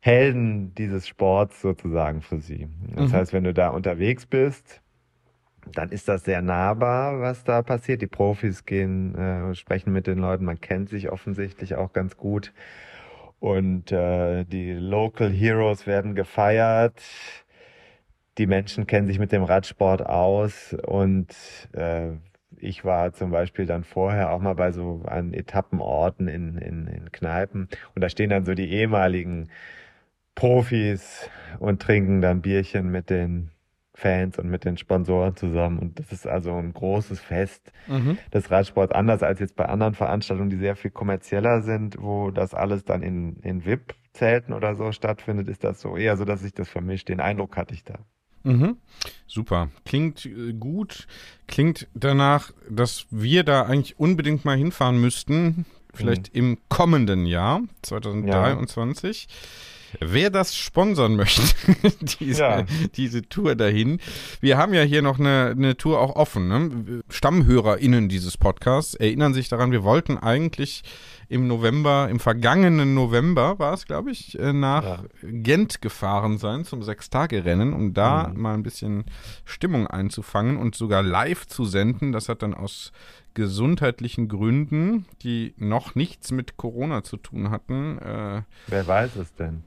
Helden dieses Sports sozusagen für sie. Das mhm. heißt, wenn du da unterwegs bist, dann ist das sehr nahbar, was da passiert. Die Profis gehen, äh, sprechen mit den Leuten, man kennt sich offensichtlich auch ganz gut. Und äh, die Local Heroes werden gefeiert. Die Menschen kennen sich mit dem Radsport aus und äh, ich war zum Beispiel dann vorher auch mal bei so an Etappenorten in, in, in Kneipen und da stehen dann so die ehemaligen Profis und trinken dann Bierchen mit den Fans und mit den Sponsoren zusammen. Und das ist also ein großes Fest mhm. des Radsports, anders als jetzt bei anderen Veranstaltungen, die sehr viel kommerzieller sind, wo das alles dann in, in VIP-Zelten oder so stattfindet, ist das so eher so, dass sich das vermischt. Den Eindruck hatte ich da. Mhm. Super. Klingt äh, gut. Klingt danach, dass wir da eigentlich unbedingt mal hinfahren müssten. Vielleicht mhm. im kommenden Jahr, 2023. Ja. Wer das sponsern möchte, diese, ja. diese Tour dahin. Wir haben ja hier noch eine, eine Tour auch offen. Ne? StammhörerInnen dieses Podcasts erinnern sich daran, wir wollten eigentlich im November, im vergangenen November war es, glaube ich, äh, nach ja. Gent gefahren sein zum Sechstagerennen, um da mhm. mal ein bisschen Stimmung einzufangen und sogar live zu senden. Das hat dann aus gesundheitlichen Gründen, die noch nichts mit Corona zu tun hatten. Äh, Wer weiß es denn?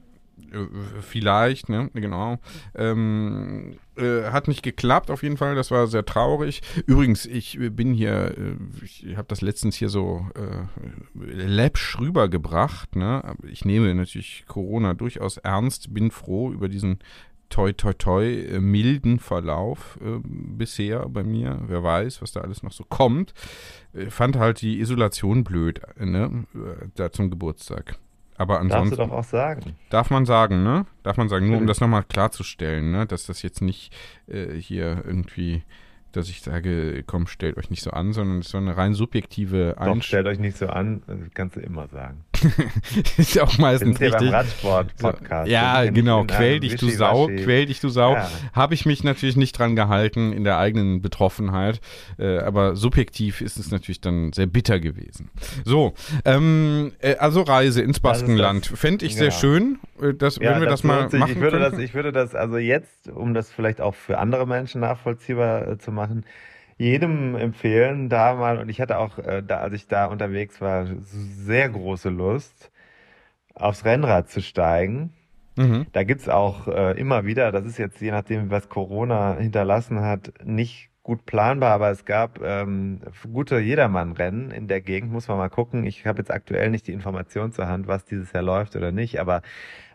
Äh, vielleicht, ne, genau. Ähm, äh, hat nicht geklappt, auf jeden Fall. Das war sehr traurig. Übrigens, ich bin hier, äh, ich habe das letztens hier so äh, läppsch rübergebracht. Ne? Ich nehme natürlich Corona durchaus ernst, bin froh über diesen toi toi toi äh, milden Verlauf äh, bisher bei mir. Wer weiß, was da alles noch so kommt. Ich fand halt die Isolation blöd, ne? Äh, da zum Geburtstag. Aber ansonsten. Darfst du doch auch sagen. Darf man sagen, ne? Darf man sagen, nur um das nochmal klarzustellen, ne? Dass das jetzt nicht äh, hier irgendwie dass ich sage, komm, stellt euch nicht so an, sondern es ist so eine rein subjektive Einstellung. stellt euch nicht so an, kannst du immer sagen. ist ja auch meistens sind richtig. Ja Radsport-Podcast. Ja, genau. Quäl dich, du Sau. Quäl dich, du Sau. Ja. Habe ich mich natürlich nicht dran gehalten in der eigenen Betroffenheit. Äh, aber subjektiv ist es natürlich dann sehr bitter gewesen. So, ähm, äh, also Reise ins Baskenland. Fände ich ja. sehr schön. Äh, das, ja, wenn wir das, das mal machen ich würde das, ich würde das also jetzt, um das vielleicht auch für andere Menschen nachvollziehbar äh, zu machen, jedem empfehlen, da mal, und ich hatte auch, äh, da, als ich da unterwegs war, sehr große Lust, aufs Rennrad zu steigen. Mhm. Da gibt's auch äh, immer wieder, das ist jetzt je nachdem, was Corona hinterlassen hat, nicht gut planbar, aber es gab ähm, gute Jedermann-Rennen in der Gegend, muss man mal gucken. Ich habe jetzt aktuell nicht die Information zur Hand, was dieses Jahr läuft oder nicht, aber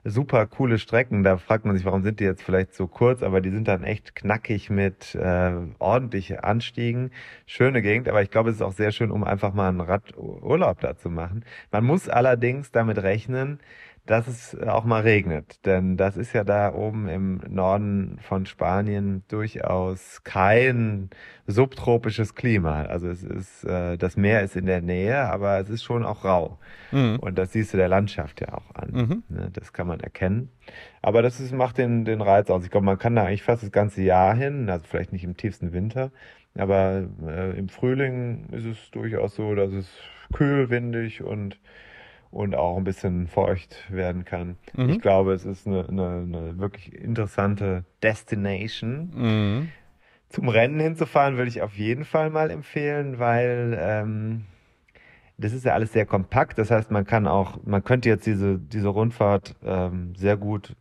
super coole Strecken. Da fragt man sich, warum sind die jetzt vielleicht so kurz, aber die sind dann echt knackig mit äh, ordentlich Anstiegen. Schöne Gegend, aber ich glaube, es ist auch sehr schön, um einfach mal einen Radurlaub da zu machen. Man muss allerdings damit rechnen, dass es auch mal regnet. Denn das ist ja da oben im Norden von Spanien durchaus kein subtropisches Klima. Also es ist, äh, das Meer ist in der Nähe, aber es ist schon auch rau. Mhm. Und das siehst du der Landschaft ja auch an. Mhm. Ne, das kann man erkennen. Aber das ist, macht den, den Reiz aus. Ich glaube, man kann da eigentlich fast das ganze Jahr hin, also vielleicht nicht im tiefsten Winter, aber äh, im Frühling ist es durchaus so, dass es kühl, windig und und auch ein bisschen feucht werden kann. Mhm. Ich glaube, es ist eine, eine, eine wirklich interessante Destination. Mhm. Zum Rennen hinzufahren würde ich auf jeden Fall mal empfehlen, weil ähm, das ist ja alles sehr kompakt. Das heißt, man kann auch, man könnte jetzt diese, diese Rundfahrt ähm, sehr gut,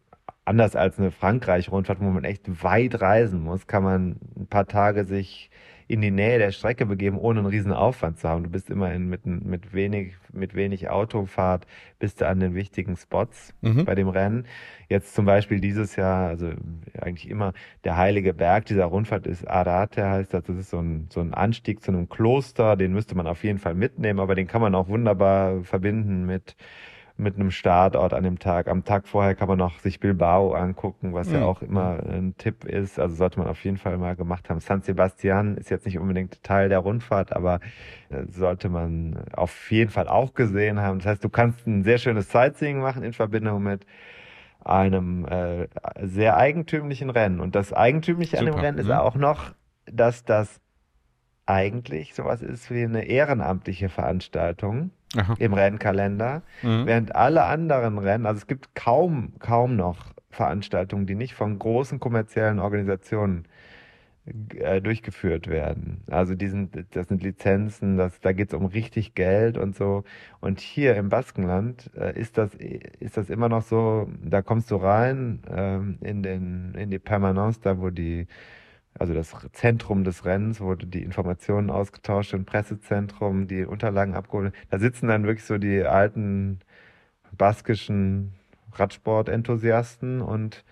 anders als eine Frankreich-Rundfahrt, wo man echt weit reisen muss, kann man ein paar Tage sich in die Nähe der Strecke begeben, ohne einen riesen Aufwand zu haben. Du bist immerhin mit, mit wenig, mit wenig Autofahrt bist du an den wichtigen Spots mhm. bei dem Rennen. Jetzt zum Beispiel dieses Jahr, also eigentlich immer der heilige Berg dieser Rundfahrt ist Arate heißt das. Das ist so ein, so ein Anstieg zu einem Kloster, den müsste man auf jeden Fall mitnehmen, aber den kann man auch wunderbar verbinden mit mit einem Startort an dem Tag. Am Tag vorher kann man noch sich Bilbao angucken, was mhm. ja auch immer ein Tipp ist. Also sollte man auf jeden Fall mal gemacht haben. San Sebastian ist jetzt nicht unbedingt Teil der Rundfahrt, aber äh, sollte man auf jeden Fall auch gesehen haben. Das heißt, du kannst ein sehr schönes Sightseeing machen in Verbindung mit einem äh, sehr eigentümlichen Rennen. Und das Eigentümliche Super. an dem Rennen mhm. ist auch noch, dass das eigentlich sowas ist wie eine ehrenamtliche Veranstaltung Aha. im Rennkalender, mhm. während alle anderen Rennen, also es gibt kaum, kaum noch Veranstaltungen, die nicht von großen kommerziellen Organisationen äh, durchgeführt werden. Also die sind, das sind Lizenzen, das, da geht es um richtig Geld und so. Und hier im Baskenland äh, ist das ist das immer noch so, da kommst du rein ähm, in den in die Permanence, da wo die also das Zentrum des Rennens, wurde die Informationen ausgetauscht, im Pressezentrum, die Unterlagen abgeholt. Da sitzen dann wirklich so die alten baskischen Radsport-Enthusiasten und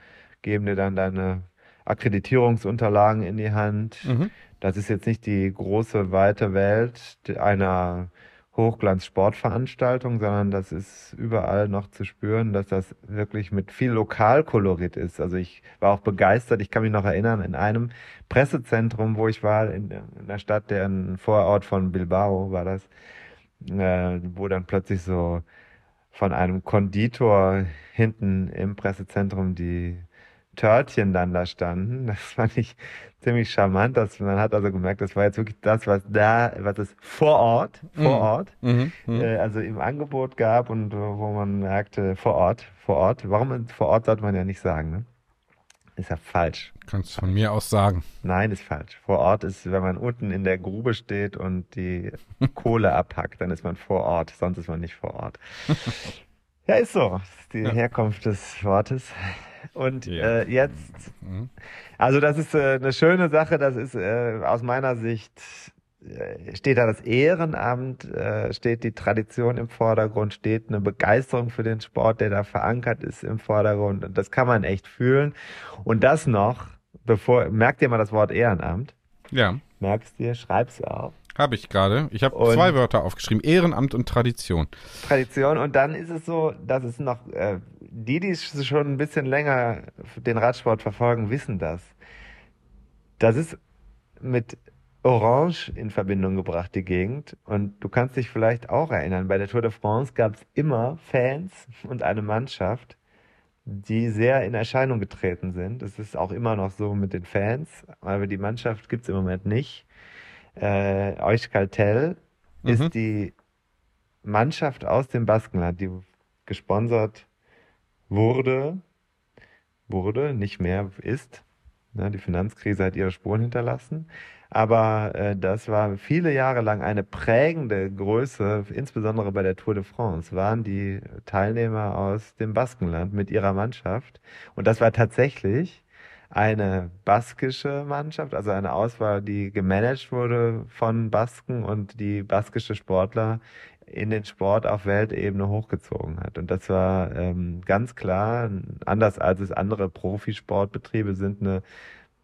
geben dir dann deine Akkreditierungsunterlagen in die Hand. Mhm. Das ist jetzt nicht die große, weite Welt einer Hochglanz-Sportveranstaltung, sondern das ist überall noch zu spüren, dass das wirklich mit viel Lokalkolorit ist. Also ich war auch begeistert. Ich kann mich noch erinnern, in einem Pressezentrum, wo ich war, in, in der Stadt, der ein Vorort von Bilbao war das, äh, wo dann plötzlich so von einem Konditor hinten im Pressezentrum die Törtchen dann da standen. Das fand ich ziemlich charmant. Dass man hat also gemerkt, das war jetzt wirklich das, was da, was es vor Ort, vor mhm. Ort, mhm. Mhm. Äh, also im Angebot gab und wo man merkte, vor Ort, vor Ort. Warum vor Ort sollte man ja nicht sagen, ne? Ist ja falsch. Kannst du von mir aus sagen. Nein, ist falsch. Vor Ort ist, wenn man unten in der Grube steht und die Kohle abhackt, dann ist man vor Ort. Sonst ist man nicht vor Ort. ja, ist so. Das ist die ja. Herkunft des Wortes. Und ja. äh, jetzt, mhm. also das ist äh, eine schöne Sache. Das ist äh, aus meiner Sicht äh, steht da das Ehrenamt, äh, steht die Tradition im Vordergrund, steht eine Begeisterung für den Sport, der da verankert ist im Vordergrund. Und das kann man echt fühlen. Und das noch, bevor, merkt ihr mal das Wort Ehrenamt? Ja. Merkst dir, schreib's auf. Habe ich gerade. Ich habe zwei Wörter aufgeschrieben: Ehrenamt und Tradition. Tradition. Und dann ist es so, dass es noch, äh, die, die schon ein bisschen länger den Radsport verfolgen, wissen das. Das ist mit Orange in Verbindung gebracht, die Gegend. Und du kannst dich vielleicht auch erinnern, bei der Tour de France gab es immer Fans und eine Mannschaft, die sehr in Erscheinung getreten sind. Das ist auch immer noch so mit den Fans, aber die Mannschaft gibt es im Moment nicht. Äh, Euskaltel mhm. ist die Mannschaft aus dem Baskenland, die gesponsert wurde, wurde, nicht mehr ist. Ja, die Finanzkrise hat ihre Spuren hinterlassen. Aber äh, das war viele Jahre lang eine prägende Größe, insbesondere bei der Tour de France, waren die Teilnehmer aus dem Baskenland mit ihrer Mannschaft. Und das war tatsächlich eine baskische Mannschaft, also eine Auswahl, die gemanagt wurde von Basken und die baskische Sportler in den Sport auf Weltebene hochgezogen hat. Und das war ähm, ganz klar, anders als es andere Profisportbetriebe sind, eine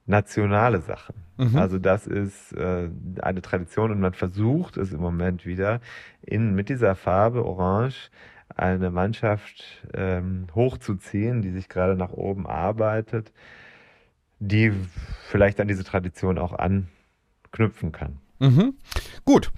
nationale Sache. Mhm. Also das ist äh, eine Tradition und man versucht es im Moment wieder in mit dieser Farbe Orange eine Mannschaft ähm, hochzuziehen, die sich gerade nach oben arbeitet, die vielleicht an diese Tradition auch anknüpfen kann. Mhm. Gut.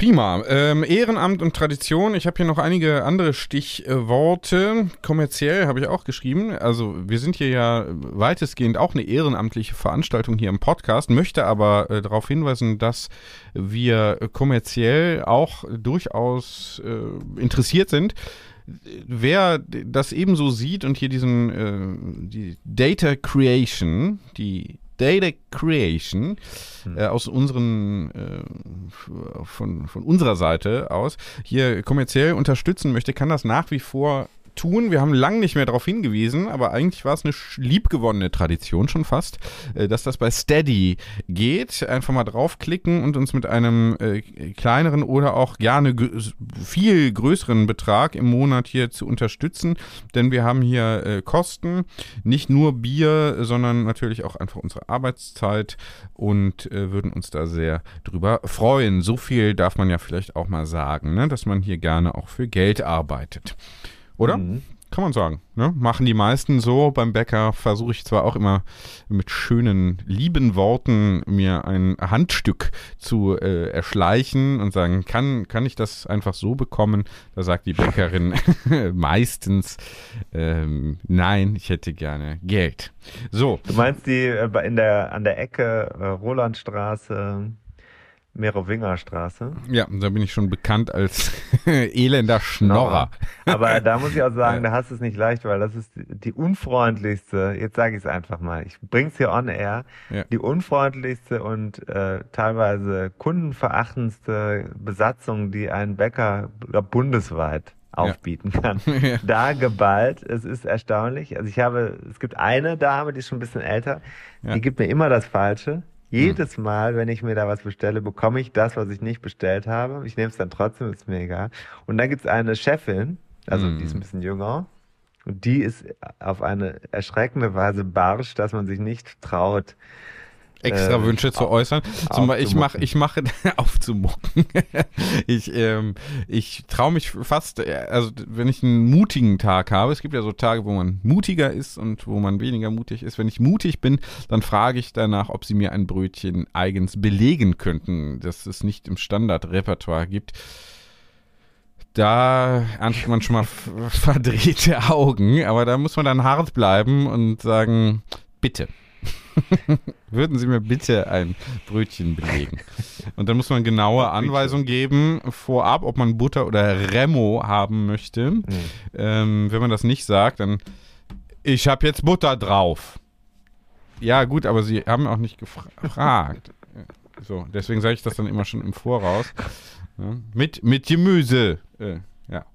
Prima. Ähm, Ehrenamt und Tradition. Ich habe hier noch einige andere Stichworte. Kommerziell habe ich auch geschrieben. Also wir sind hier ja weitestgehend auch eine ehrenamtliche Veranstaltung hier im Podcast, möchte aber äh, darauf hinweisen, dass wir kommerziell auch durchaus äh, interessiert sind wer das ebenso sieht und hier diesen äh, die Data Creation, die Data Creation hm. äh, aus unseren äh, von, von unserer Seite aus hier kommerziell unterstützen möchte, kann das nach wie vor tun. Wir haben lange nicht mehr darauf hingewiesen, aber eigentlich war es eine liebgewonnene Tradition schon fast, äh, dass das bei Steady geht. Einfach mal draufklicken und uns mit einem äh, kleineren oder auch gerne viel größeren Betrag im Monat hier zu unterstützen. Denn wir haben hier äh, Kosten, nicht nur Bier, sondern natürlich auch einfach unsere Arbeitszeit und würden uns da sehr drüber freuen. So viel darf man ja vielleicht auch mal sagen, ne? dass man hier gerne auch für Geld arbeitet. Oder? Mhm. Kann man sagen. Ne? Machen die meisten so. Beim Bäcker versuche ich zwar auch immer mit schönen, lieben Worten mir ein Handstück zu äh, erschleichen und sagen, kann, kann ich das einfach so bekommen? Da sagt die Bäckerin meistens, ähm, nein, ich hätte gerne Geld. So. Du meinst die äh, in der, an der Ecke äh, Rolandstraße Merowingerstraße. Ja, da bin ich schon bekannt als elender Schnorrer. Aber da muss ich auch sagen, da hast du es nicht leicht, weil das ist die unfreundlichste, jetzt sage ich es einfach mal, ich bring's hier on air, ja. die unfreundlichste und äh, teilweise kundenverachtendste Besatzung, die ein Bäcker bundesweit aufbieten kann. Ja. Da geballt, es ist erstaunlich. Also ich habe, es gibt eine Dame, die ist schon ein bisschen älter, ja. die gibt mir immer das Falsche. Jedes Mal, wenn ich mir da was bestelle, bekomme ich das, was ich nicht bestellt habe. Ich nehme es dann trotzdem, ist mir egal. Und dann gibt es eine Chefin, also mm. die ist ein bisschen jünger, und die ist auf eine erschreckende Weise barsch, dass man sich nicht traut, extra äh, Wünsche zu äußern. Zum Beispiel, ich mache, ich mache aufzumucken. ich, ähm, ich traue mich fast, äh, also wenn ich einen mutigen Tag habe, es gibt ja so Tage, wo man mutiger ist und wo man weniger mutig ist. Wenn ich mutig bin, dann frage ich danach, ob sie mir ein Brötchen eigens belegen könnten, dass es nicht im Standardrepertoire gibt da erntet man schon mal verdrehte Augen, aber da muss man dann hart bleiben und sagen, bitte. Würden Sie mir bitte ein Brötchen belegen? Und dann muss man genaue Anweisungen geben vorab, ob man Butter oder Remo haben möchte. Mhm. Ähm, wenn man das nicht sagt, dann ich habe jetzt Butter drauf. Ja, gut, aber Sie haben auch nicht gefragt. So, deswegen sage ich das dann immer schon im Voraus. Ja, mit, mit Gemüse. Äh, ja,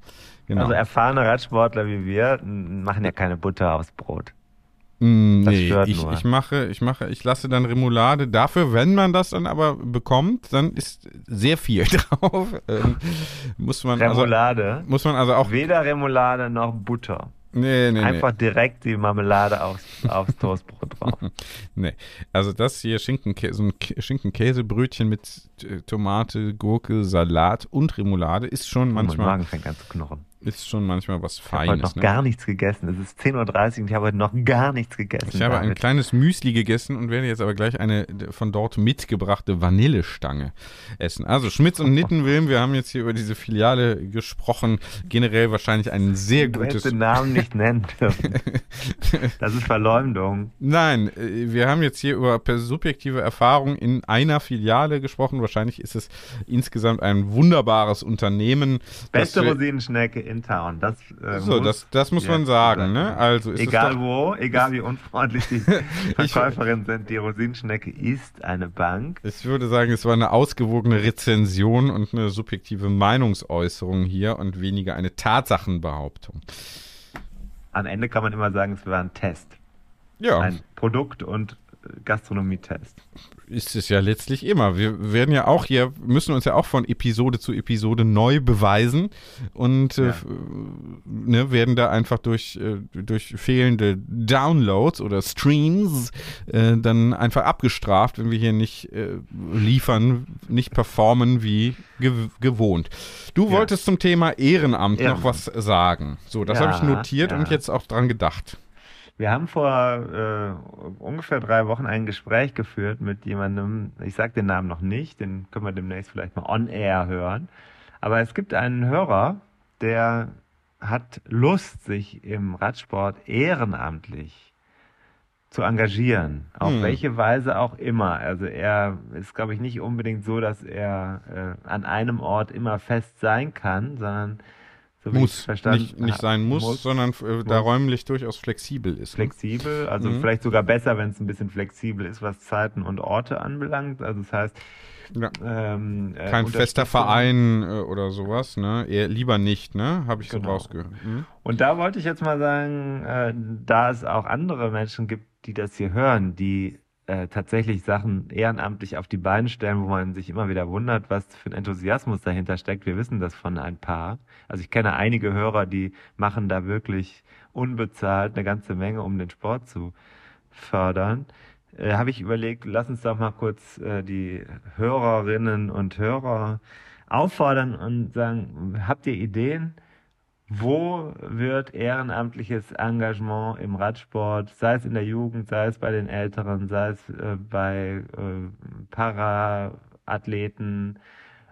genau. Also erfahrene Radsportler wie wir machen ja keine Butter aufs Brot. Mm, nee, ich, ich, mache, ich mache, ich lasse dann Remoulade. Dafür, wenn man das dann aber bekommt, dann ist sehr viel drauf. Ähm, muss man also Remoulade. Also, muss man also auch. Weder Remoulade noch Butter. Nee, nee, Einfach nee. direkt die Marmelade aufs, aufs Toastbrot drauf. nee, also das hier Schinkenkä so ein Schinkenkäsebrötchen mit Tomate, Gurke, Salat und Remoulade ist schon oh, manchmal. Mein Magen fängt an zu knurren ist schon manchmal was Feines. Ich habe heute noch ne? gar nichts gegessen. Es ist 10.30 Uhr und ich habe heute noch gar nichts gegessen. Ich habe damit. ein kleines Müsli gegessen und werde jetzt aber gleich eine von dort mitgebrachte Vanillestange essen. Also Schmitz und Nittenwilm, wir haben jetzt hier über diese Filiale gesprochen. Generell wahrscheinlich ein sehr du gutes... Du den Namen nicht nennen dürfen. Das ist Verleumdung. Nein, äh, wir haben jetzt hier über subjektive Erfahrung in einer Filiale gesprochen. Wahrscheinlich ist es insgesamt ein wunderbares Unternehmen. Beste Rosinenschnecke in Town. Das, äh, so, muss, das, das muss man sagen. Ne? Also egal wo, egal wie unfreundlich die Verkäuferin sind, die Rosinenschnecke ist eine Bank. Ich würde sagen, es war eine ausgewogene Rezension und eine subjektive Meinungsäußerung hier und weniger eine Tatsachenbehauptung. Am Ende kann man immer sagen, es war ein Test. Ja. Ein Produkt- und Gastronomietest ist es ja letztlich immer. Wir werden ja auch hier, müssen uns ja auch von Episode zu Episode neu beweisen und äh, ja. äh, ne, werden da einfach durch, äh, durch fehlende Downloads oder Streams äh, dann einfach abgestraft, wenn wir hier nicht äh, liefern, nicht performen wie gew gewohnt. Du ja. wolltest zum Thema Ehrenamt ja. noch was sagen. So, das habe ich notiert und jetzt auch dran gedacht. Wir haben vor äh, ungefähr drei Wochen ein Gespräch geführt mit jemandem, ich sage den Namen noch nicht, den können wir demnächst vielleicht mal on air hören. Aber es gibt einen Hörer, der hat Lust, sich im Radsport ehrenamtlich zu engagieren, auf hm. welche Weise auch immer. Also er ist, glaube ich, nicht unbedingt so, dass er äh, an einem Ort immer fest sein kann, sondern so muss, nicht, nicht sein muss, muss sondern äh, da räumlich durchaus flexibel ist. Ne? Flexibel, also mhm. vielleicht sogar besser, wenn es ein bisschen flexibel ist, was Zeiten und Orte anbelangt. Also das heißt, ja. ähm, äh, kein fester Verein äh, oder sowas, ne? Eher lieber nicht, ne? Habe ich genau. so rausgehört. Mhm. Und da wollte ich jetzt mal sagen, äh, da es auch andere Menschen gibt, die das hier hören, die äh, tatsächlich Sachen ehrenamtlich auf die Beine stellen, wo man sich immer wieder wundert, was für ein Enthusiasmus dahinter steckt. Wir wissen das von ein paar. Also ich kenne einige Hörer, die machen da wirklich unbezahlt eine ganze Menge, um den Sport zu fördern. Äh, Habe ich überlegt, lass uns doch mal kurz äh, die Hörerinnen und Hörer auffordern und sagen, habt ihr Ideen? Wo wird ehrenamtliches Engagement im Radsport, sei es in der Jugend, sei es bei den Älteren, sei es äh, bei äh, Paraathleten,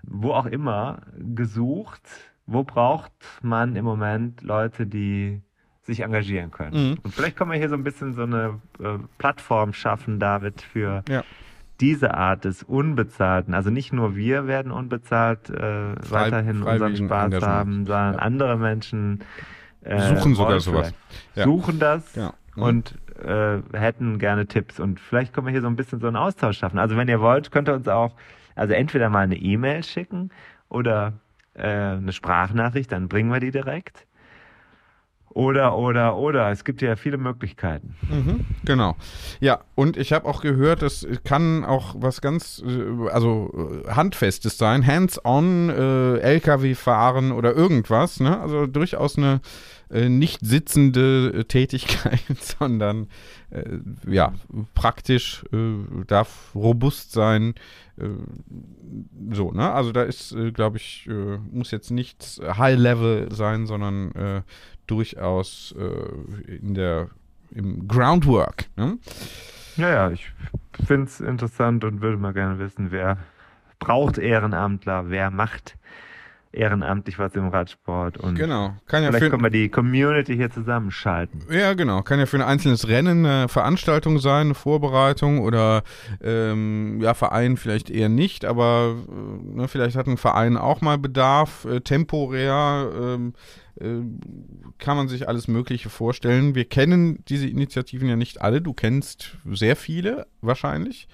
wo auch immer, gesucht? Wo braucht man im Moment Leute, die sich engagieren können? Mhm. Und vielleicht können wir hier so ein bisschen so eine äh, Plattform schaffen, David, für ja diese Art des Unbezahlten, also nicht nur wir werden unbezahlt äh, Frei, weiterhin unseren Spaß haben, sondern ja. andere Menschen äh, suchen sogar sowas. Ja. Suchen das ja. Mhm. und äh, hätten gerne Tipps. Und vielleicht können wir hier so ein bisschen so einen Austausch schaffen. Also wenn ihr wollt, könnt ihr uns auch, also entweder mal eine E-Mail schicken oder äh, eine Sprachnachricht, dann bringen wir die direkt. Oder, oder, oder. Es gibt ja viele Möglichkeiten. Mhm, genau. Ja, und ich habe auch gehört, es kann auch was ganz, äh, also äh, Handfestes sein, hands-on, äh, LKW fahren oder irgendwas. Ne? Also durchaus eine äh, nicht sitzende äh, Tätigkeit, sondern äh, ja, praktisch, darf robust sein. so, ne? Also da ist, glaube ich, muss jetzt nichts High-Level sein, sondern durchaus äh, in der, im Groundwork. Ne? Ja, ja, ich finde es interessant und würde mal gerne wissen, wer braucht Ehrenamtler, wer macht ehrenamtlich was im Radsport und genau. kann ja vielleicht für, können wir die Community hier zusammenschalten. Ja, genau. Kann ja für ein einzelnes Rennen eine Veranstaltung sein, eine Vorbereitung oder ähm, ja, Verein vielleicht eher nicht, aber äh, ne, vielleicht hat ein Verein auch mal Bedarf, äh, temporär ähm, äh, kann man sich alles Mögliche vorstellen. Wir kennen diese Initiativen ja nicht alle. Du kennst sehr viele wahrscheinlich.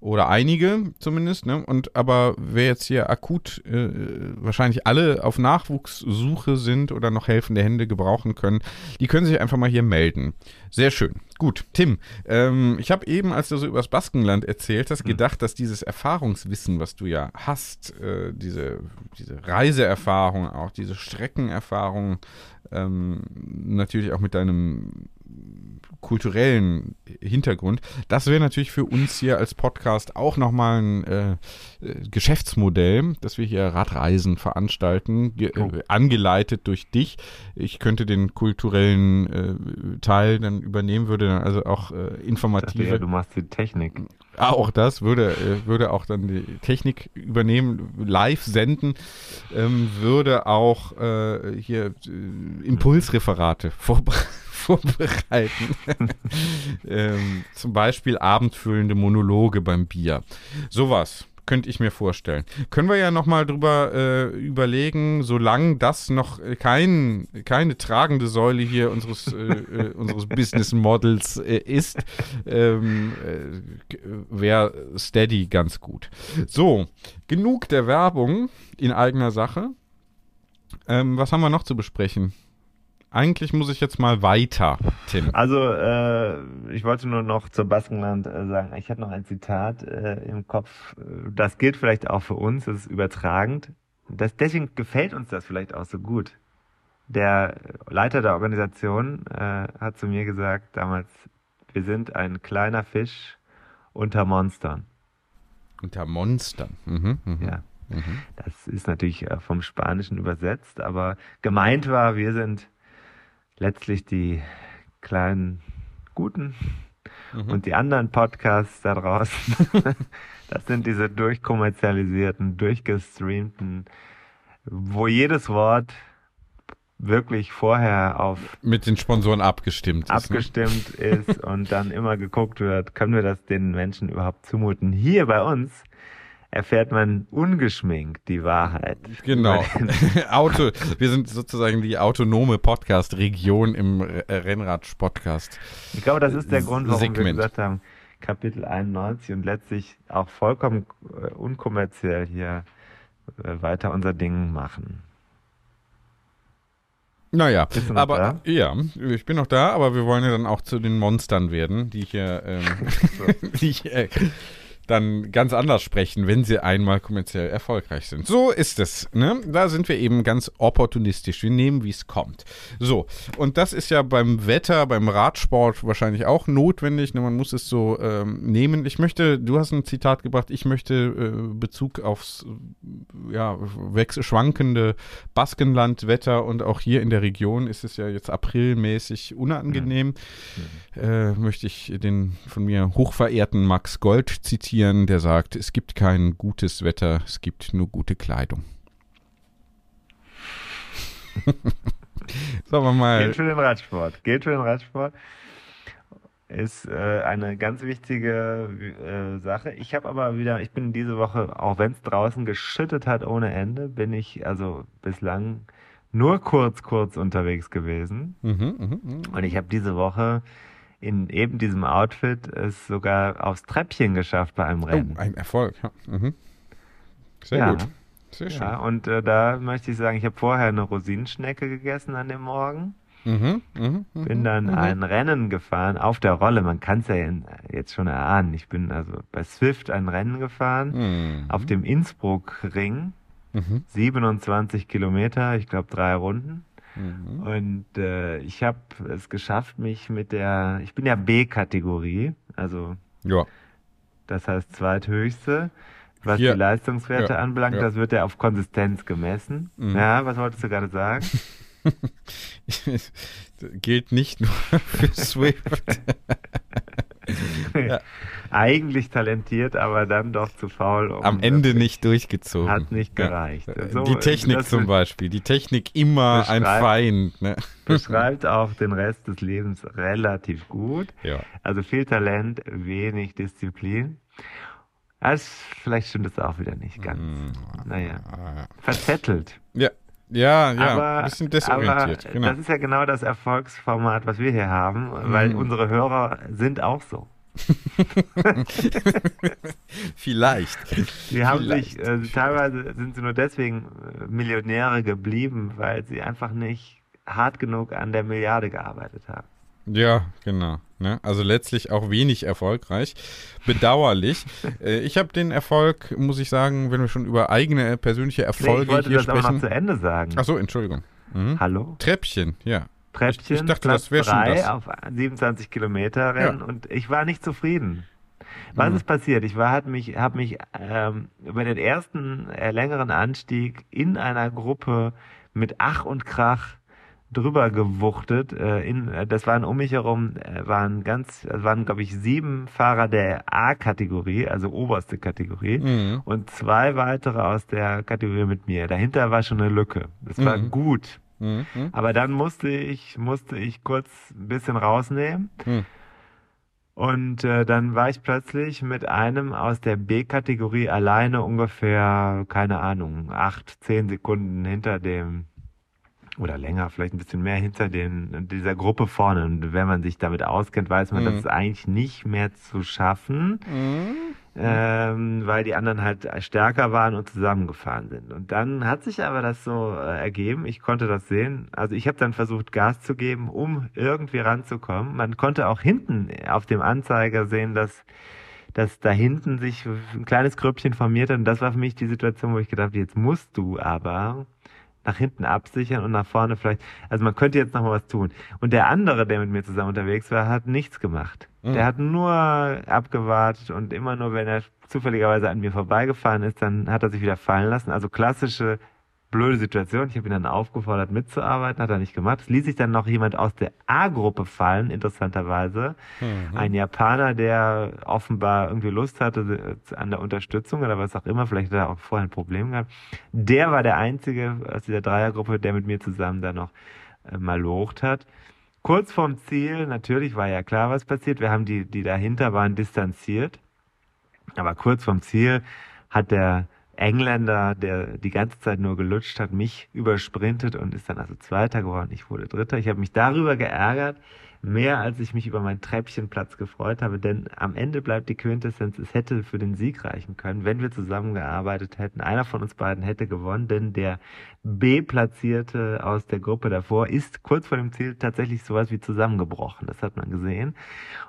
Oder einige zumindest, ne? Und aber wer jetzt hier akut äh, wahrscheinlich alle auf Nachwuchssuche sind oder noch helfende Hände gebrauchen können, die können sich einfach mal hier melden. Sehr schön. Gut, Tim, ähm, ich habe eben, als du so übers Baskenland erzählt hast, gedacht, dass dieses Erfahrungswissen, was du ja hast, äh, diese, diese Reiseerfahrung, auch diese Streckenerfahrung, ähm, natürlich auch mit deinem kulturellen Hintergrund. Das wäre natürlich für uns hier als Podcast auch nochmal ein äh, Geschäftsmodell, dass wir hier Radreisen veranstalten, ge Oh. äh, angeleitet durch dich. Ich könnte den kulturellen äh, Teil dann übernehmen, würde dann also auch äh, Ich dachte, informative ja, du machst die Technik. Ah, Auch das würde, äh, würde auch dann die Technik übernehmen, live senden, ähm, würde auch äh, hier äh, Impulsreferate vorbere vorbereiten. ähm, zum Beispiel abendfüllende Monologe beim Bier. Sowas könnte ich mir vorstellen. Können wir ja nochmal drüber äh, überlegen, solange das noch kein, keine tragende Säule hier unseres, äh, äh, unseres Business Models äh, ist, ähm, äh, wäre Steady ganz gut. So, genug der Werbung in eigener Sache. Ähm, was haben wir noch zu besprechen? Eigentlich muss ich jetzt mal weiter, Tim. Also, äh, ich wollte nur noch zur Baskenland äh, sagen, ich hatte noch ein Zitat äh, im Kopf. Das gilt vielleicht auch für uns, das ist übertragend. Das, deswegen gefällt uns das vielleicht auch so gut. Der Leiter der Organisation äh, hat zu mir gesagt damals, wir sind ein kleiner Fisch unter Monstern. Unter Monstern. Mhm, mhm. Ja. Das ist natürlich äh, vom Spanischen übersetzt, aber gemeint war, wir sind letztlich die kleinen Guten und die anderen Podcasts da draußen, das sind diese durchkommerzialisierten, durchgestreamten, wo jedes Wort wirklich vorher auf Mit den Sponsoren abgestimmt ist. Ne? abgestimmt ist und dann immer geguckt wird, können wir das den Menschen überhaupt zumuten. Hier bei uns erfährt man ungeschminkt die Wahrheit. Genau. Auto, wir sind sozusagen die autonome Podcast-Region im äh, Rennrad-Podcast. Ich glaube, das ist der Grund, warum wir Segment. gesagt haben, Kapitel 91 und letztlich auch vollkommen äh, unkommerziell hier äh, weiter unser Ding machen. Naja, aber da? ja, ich bin noch da, aber wir wollen ja dann auch zu den Monstern werden, die hier, ähm, die hier dann ganz anders sprechen, wenn sie einmal kommerziell erfolgreich sind. So ist es. Ne? Da sind wir eben ganz opportunistisch. Wir nehmen, wie es kommt. So, und das ist ja beim Wetter, beim Radsport wahrscheinlich auch notwendig. Ne? Man muss es so ähm, nehmen. Ich möchte, du hast ein Zitat gebracht, ich möchte äh, Bezug aufs ja, schwankende Baskenlandwetter und auch hier in der Region ist es ja jetzt aprilmäßig unangenehm. Äh, möchte ich den von mir hochverehrten Max Gold zitieren, der sagt, es gibt kein gutes Wetter, es gibt nur gute Kleidung. Sagen wir mal. Gilt für den Radsport. Gilt für den Radsport. Ist äh, eine ganz wichtige äh, Sache. Ich habe aber wieder, ich bin diese Woche, auch wenn es draußen geschüttet hat ohne Ende, bin ich also bislang nur kurz, kurz unterwegs gewesen. Mhm, mhm, mhm. Und ich habe diese Woche in eben diesem Outfit es sogar aufs Treppchen geschafft bei einem Rennen. Oh, ein Erfolg. Ja. Mhm. Sehr Ja. gut. Sehr schön. ja, und äh, da möchte ich sagen, ich habe vorher eine Rosinenschnecke gegessen an dem Morgen. Mhm, mhm, mhm. Bin dann ein Rennen gefahren auf der Rolle. Man kann es ja jetzt schon erahnen. Ich bin also bei Swift ein Rennen gefahren Mhm. auf dem Innsbruck-Ring. Mhm. 27 Kilometer, ich glaube drei Runden. Mhm. Und äh, ich habe es geschafft, mich mit der, ich bin ja B-Kategorie, also Ja. das heißt zweithöchste, was Hier. die Leistungswerte Ja, anbelangt. ja. Das wird ja auf Konsistenz gemessen. Mhm. Ja, was wolltest du gerade sagen? Gilt nicht nur für Swift. Eigentlich talentiert, aber dann doch zu faul. Um Am Ende nicht durchgezogen. Hat nicht gereicht. Ja. So, die Technik zum Beispiel. Die Technik immer ein Feind. Ne? beschreibt auch den Rest des Lebens relativ gut. Ja. Also viel Talent, wenig Disziplin. Das, vielleicht stimmt es auch wieder nicht ganz. Mm. Naja, verzettelt. Ja, ja, ja. aber, ein bisschen desorientiert. aber genau. das ist ja genau das Erfolgsformat, was wir hier haben, weil Mhm. unsere Hörer sind auch so. Vielleicht. Sie haben Vielleicht. sich, äh, teilweise sind sie nur deswegen äh, Millionäre geblieben, weil sie einfach nicht hart genug an der Milliarde gearbeitet haben. Ja, genau. Ne? Also letztlich auch wenig erfolgreich. Bedauerlich. äh, ich habe den Erfolg, muss ich sagen, wenn wir schon über eigene persönliche Nee, Erfolge ich wollte hier das aber noch sprechen. zu Ende sagen. Achso, Entschuldigung. Mhm. Hallo? Treppchen, ja. Treppchen, Ich- ich dachte, Platz das wär schon das. auf 27 Kilometer Rennen Ja. und ich war nicht zufrieden. Was Mhm. ist passiert? Ich war, hat mich, habe mich ähm, über den ersten äh, längeren Anstieg in einer Gruppe mit Ach und Krach drüber gewuchtet. Äh, in, äh, das waren um mich herum, äh, waren ganz, äh, waren glaube ich sieben Fahrer der A-Kategorie, also oberste Kategorie, Mhm. und zwei weitere aus der Kategorie mit mir. Dahinter war schon eine Lücke. Das war Mhm. gut. Mhm. Mhm. Aber dann musste ich, musste ich kurz ein bisschen rausnehmen. Hm. Und äh, dann war ich plötzlich mit einem aus der B-Kategorie alleine ungefähr, keine Ahnung, acht, zehn Sekunden hinter dem, oder länger, vielleicht ein bisschen mehr hinter den, dieser Gruppe vorne. Und wenn man sich damit auskennt, weiß man, Mhm. das ist eigentlich nicht mehr zu schaffen Mhm. Ähm, weil die anderen halt stärker waren und zusammengefahren sind. Und dann hat sich aber das so äh, ergeben, ich konnte das sehen. Also ich habe dann versucht, Gas zu geben, um irgendwie ranzukommen. Man konnte auch hinten auf dem Anzeiger sehen, dass dass da hinten sich ein kleines Grüppchen formiert hat. Und das war für mich die Situation, wo ich gedacht habe, jetzt musst du aber nach hinten absichern und nach vorne vielleicht. Also man könnte jetzt noch mal was tun. Und der andere, der mit mir zusammen unterwegs war, hat nichts gemacht. Mhm. Der hat nur abgewartet und immer nur, wenn er zufälligerweise an mir vorbeigefahren ist, dann hat er sich wieder fallen lassen. Also klassische blöde Situation. Ich habe ihn dann aufgefordert mitzuarbeiten, hat er nicht gemacht. Es ließ sich dann noch jemand aus der A-Gruppe fallen, interessanterweise. Mhm. Ein Japaner, der offenbar irgendwie Lust hatte an der Unterstützung oder was auch immer, vielleicht hat er auch vorher ein Problem gehabt. Der war der Einzige aus dieser Dreiergruppe, der mit mir zusammen da noch äh, mal locht hat. Kurz vorm Ziel, natürlich war ja klar, was passiert. Wir haben die, die dahinter waren, distanziert. Aber kurz vorm Ziel hat der Engländer, der die ganze Zeit nur gelutscht hat, mich übersprintet und ist dann also Zweiter geworden. Ich wurde Dritter. Ich habe mich darüber geärgert, mehr als ich mich über meinen Treppchenplatz gefreut habe, denn am Ende bleibt die Quintessenz, es hätte für den Sieg reichen können, wenn wir zusammengearbeitet hätten. Einer von uns beiden hätte gewonnen, denn der B-Platzierte aus der Gruppe davor ist kurz vor dem Ziel tatsächlich sowas wie zusammengebrochen. Das hat man gesehen.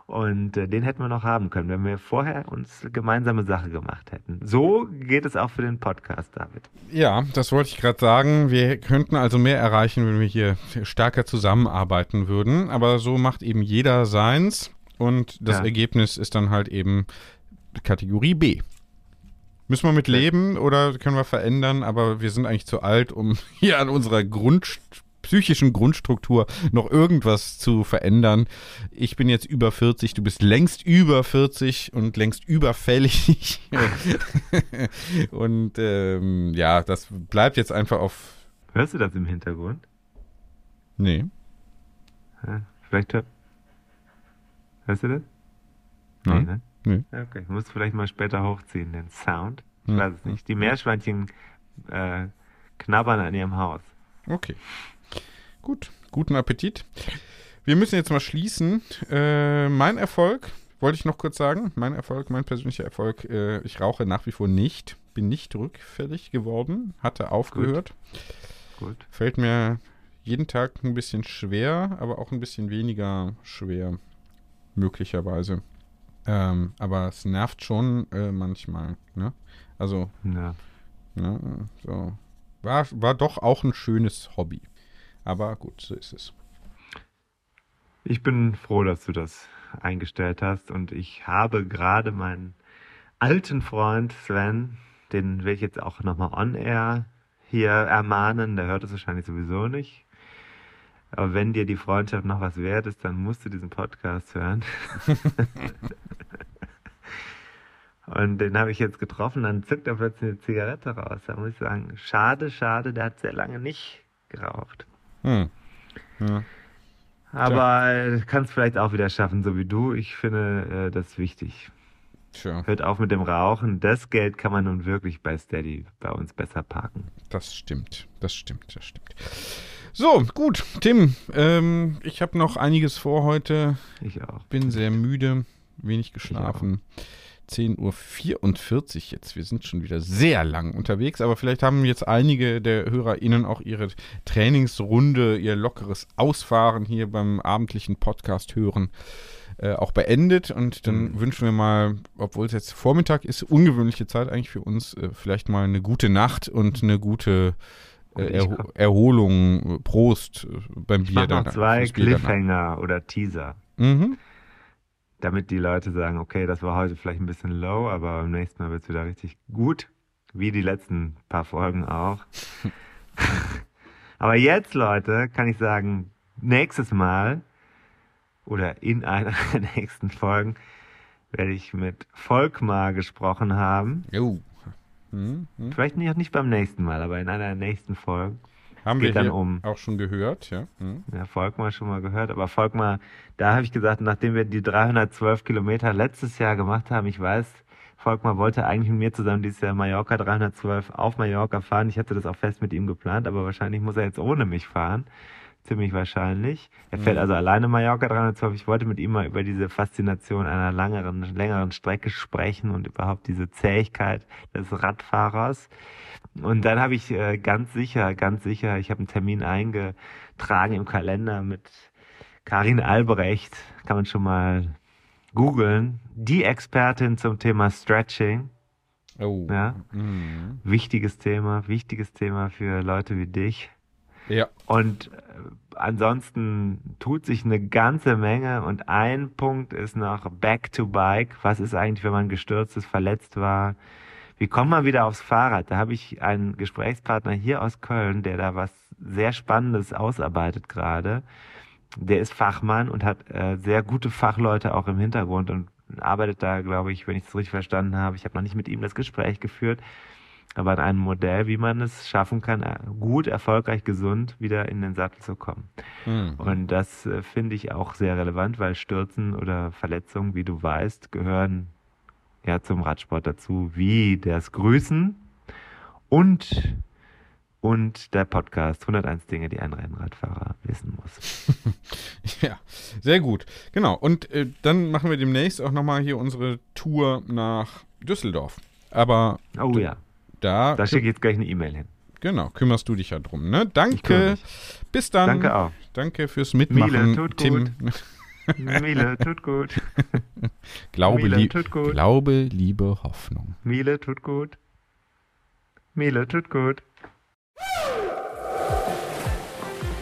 Und äh, den hätten wir noch haben können, wenn wir vorher uns gemeinsame Sache gemacht hätten. So geht es auch für den Podcast, David. Ja, das wollte ich gerade sagen. Wir könnten also mehr erreichen, wenn wir hier stärker zusammenarbeiten würden. Aber so macht eben jeder seins. Und das Ja. Ergebnis ist dann halt eben Kategorie B. Müssen wir mit leben oder können wir verändern? Aber wir sind eigentlich zu alt, um hier an unserer Grund, psychischen Grundstruktur noch irgendwas zu verändern. Ich bin jetzt über 40, du bist längst über 40 und längst überfällig. und ähm, ja, das bleibt jetzt einfach auf. Hörst du das im Hintergrund? Nee. Ja, vielleicht hör... Hörst du das? Nein. ne? Nee. Ja, Okay, ich muss vielleicht mal später hochziehen, den Sound. Ich Hm. weiß es nicht. Die Meerschweinchen äh, knabbern an ihrem Haus. Okay. Gut. Guten Appetit. Wir müssen jetzt mal schließen. Äh, mein Erfolg, wollte ich noch kurz sagen, mein Erfolg, mein persönlicher Erfolg, äh, ich rauche nach wie vor nicht, bin nicht rückfällig geworden, hatte aufgehört. Gut. Fällt mir jeden Tag ein bisschen schwer, aber auch ein bisschen weniger schwer, möglicherweise. Ähm, aber es nervt schon äh, manchmal. Ne? Also, Ja. ne, so. War, war doch auch ein schönes Hobby. Aber gut, so ist es. Ich bin froh, dass du das eingestellt hast und ich habe gerade meinen alten Freund Sven, den will ich jetzt auch nochmal on air hier ermahnen, der hört es wahrscheinlich sowieso nicht. Aber wenn dir die Freundschaft noch was wert ist, dann musst du diesen Podcast hören. Und den habe ich jetzt getroffen, dann zückt er plötzlich eine Zigarette raus. Da muss ich sagen, schade, schade, der hat sehr lange nicht geraucht. Hm. Ja. Aber kann es vielleicht auch wieder schaffen, so wie du. Ich finde äh, das wichtig. Tja, Hört auf mit dem Rauchen. Das Geld kann man nun wirklich bei Steady bei uns besser parken. das stimmt. Das stimmt, das stimmt. So, gut, Tim, ähm, ich habe noch einiges vor heute. Ich auch. Bin sehr müde. wenig geschlafen. 10.44 Uhr jetzt. Wir sind schon wieder sehr lang unterwegs, aber vielleicht haben jetzt einige der HörerInnen auch ihre Trainingsrunde, ihr lockeres Ausfahren hier beim abendlichen Podcast hören äh, auch beendet. Und dann mhm. wünschen wir mal, obwohl es jetzt Vormittag ist, ungewöhnliche Zeit eigentlich für uns, äh, vielleicht mal eine gute Nacht und eine gute Erho Erholung, Prost äh, beim ich Bier. Ich noch zwei Cliffhanger oder Teaser. Mhm. Damit die Leute sagen, okay, das war heute vielleicht ein bisschen low, aber beim nächsten Mal wird es wieder richtig gut. Wie die letzten paar Folgen auch. aber jetzt, Leute, kann ich sagen, nächstes Mal oder in einer der nächsten Folgen werde ich mit Volkmar gesprochen haben. Jo. Hm, hm. Vielleicht nicht, nicht beim nächsten Mal, aber in einer der nächsten Folgen. Haben wir dann um, auch schon gehört, ja. Hm. Ja, Volkmar schon mal gehört, aber Volkmar, da habe ich gesagt, nachdem wir die 312 Kilometer letztes Jahr gemacht haben, ich weiß, Volkmar wollte eigentlich mit mir zusammen dieses Jahr Mallorca 312 auf Mallorca fahren. Ich hatte das auch fest mit ihm geplant, aber wahrscheinlich muss er jetzt ohne mich fahren ziemlich wahrscheinlich. Er fährt mhm. also alleine Mallorca 312. Ich wollte mit ihm mal über diese Faszination einer langeren, längeren Strecke sprechen und überhaupt diese Zähigkeit des Radfahrers. Und dann habe ich äh, ganz sicher, ganz sicher, ich habe einen Termin eingetragen im Kalender mit Karin Albrecht, kann man schon mal googeln, die Expertin zum Thema Stretching. Oh. Ja. Mhm. Wichtiges Thema, wichtiges Thema für Leute wie dich. Ja. Und äh, ansonsten tut sich eine ganze Menge und ein Punkt ist noch Back to Bike. Was ist eigentlich, wenn man gestürzt ist, verletzt war? Wie kommt man wieder aufs Fahrrad? Da habe ich einen Gesprächspartner hier aus Köln, der da was sehr Spannendes ausarbeitet gerade. Der ist Fachmann und hat äh, sehr gute Fachleute auch im Hintergrund und arbeitet da, glaube ich, wenn ich es richtig verstanden habe. Ich habe noch nicht mit ihm das Gespräch geführt, aber an einem Modell, wie man es schaffen kann, äh, gut, erfolgreich, gesund wieder in den Sattel zu kommen. Mhm. Und das äh, finde ich auch sehr relevant, weil Stürzen oder Verletzungen, wie du weißt, gehören ja zum Radsport dazu, wie das Grüßen und und der Podcast 101 Dinge, die ein Rennradfahrer wissen muss. ja, sehr gut. Genau. Und äh, dann machen wir demnächst auch nochmal hier unsere Tour nach Düsseldorf. Aber oh ja da. Da schicke ich jetzt gleich eine E-Mail hin. Genau, kümmerst du dich ja drum, ne? Danke. Bis dann. Danke auch. Danke fürs Mitmachen, Miele, tut Tim. Gut. Miele, tut gut. Glaube, Miele, tut gut. Glaube, Liebe, Hoffnung. Miele, tut gut. Miele, tut gut.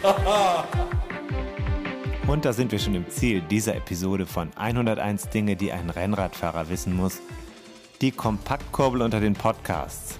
Und da sind wir schon im Ziel dieser Episode von 101 Dinge, die ein Rennradfahrer wissen muss. Die Kompaktkurbel unter den Podcasts.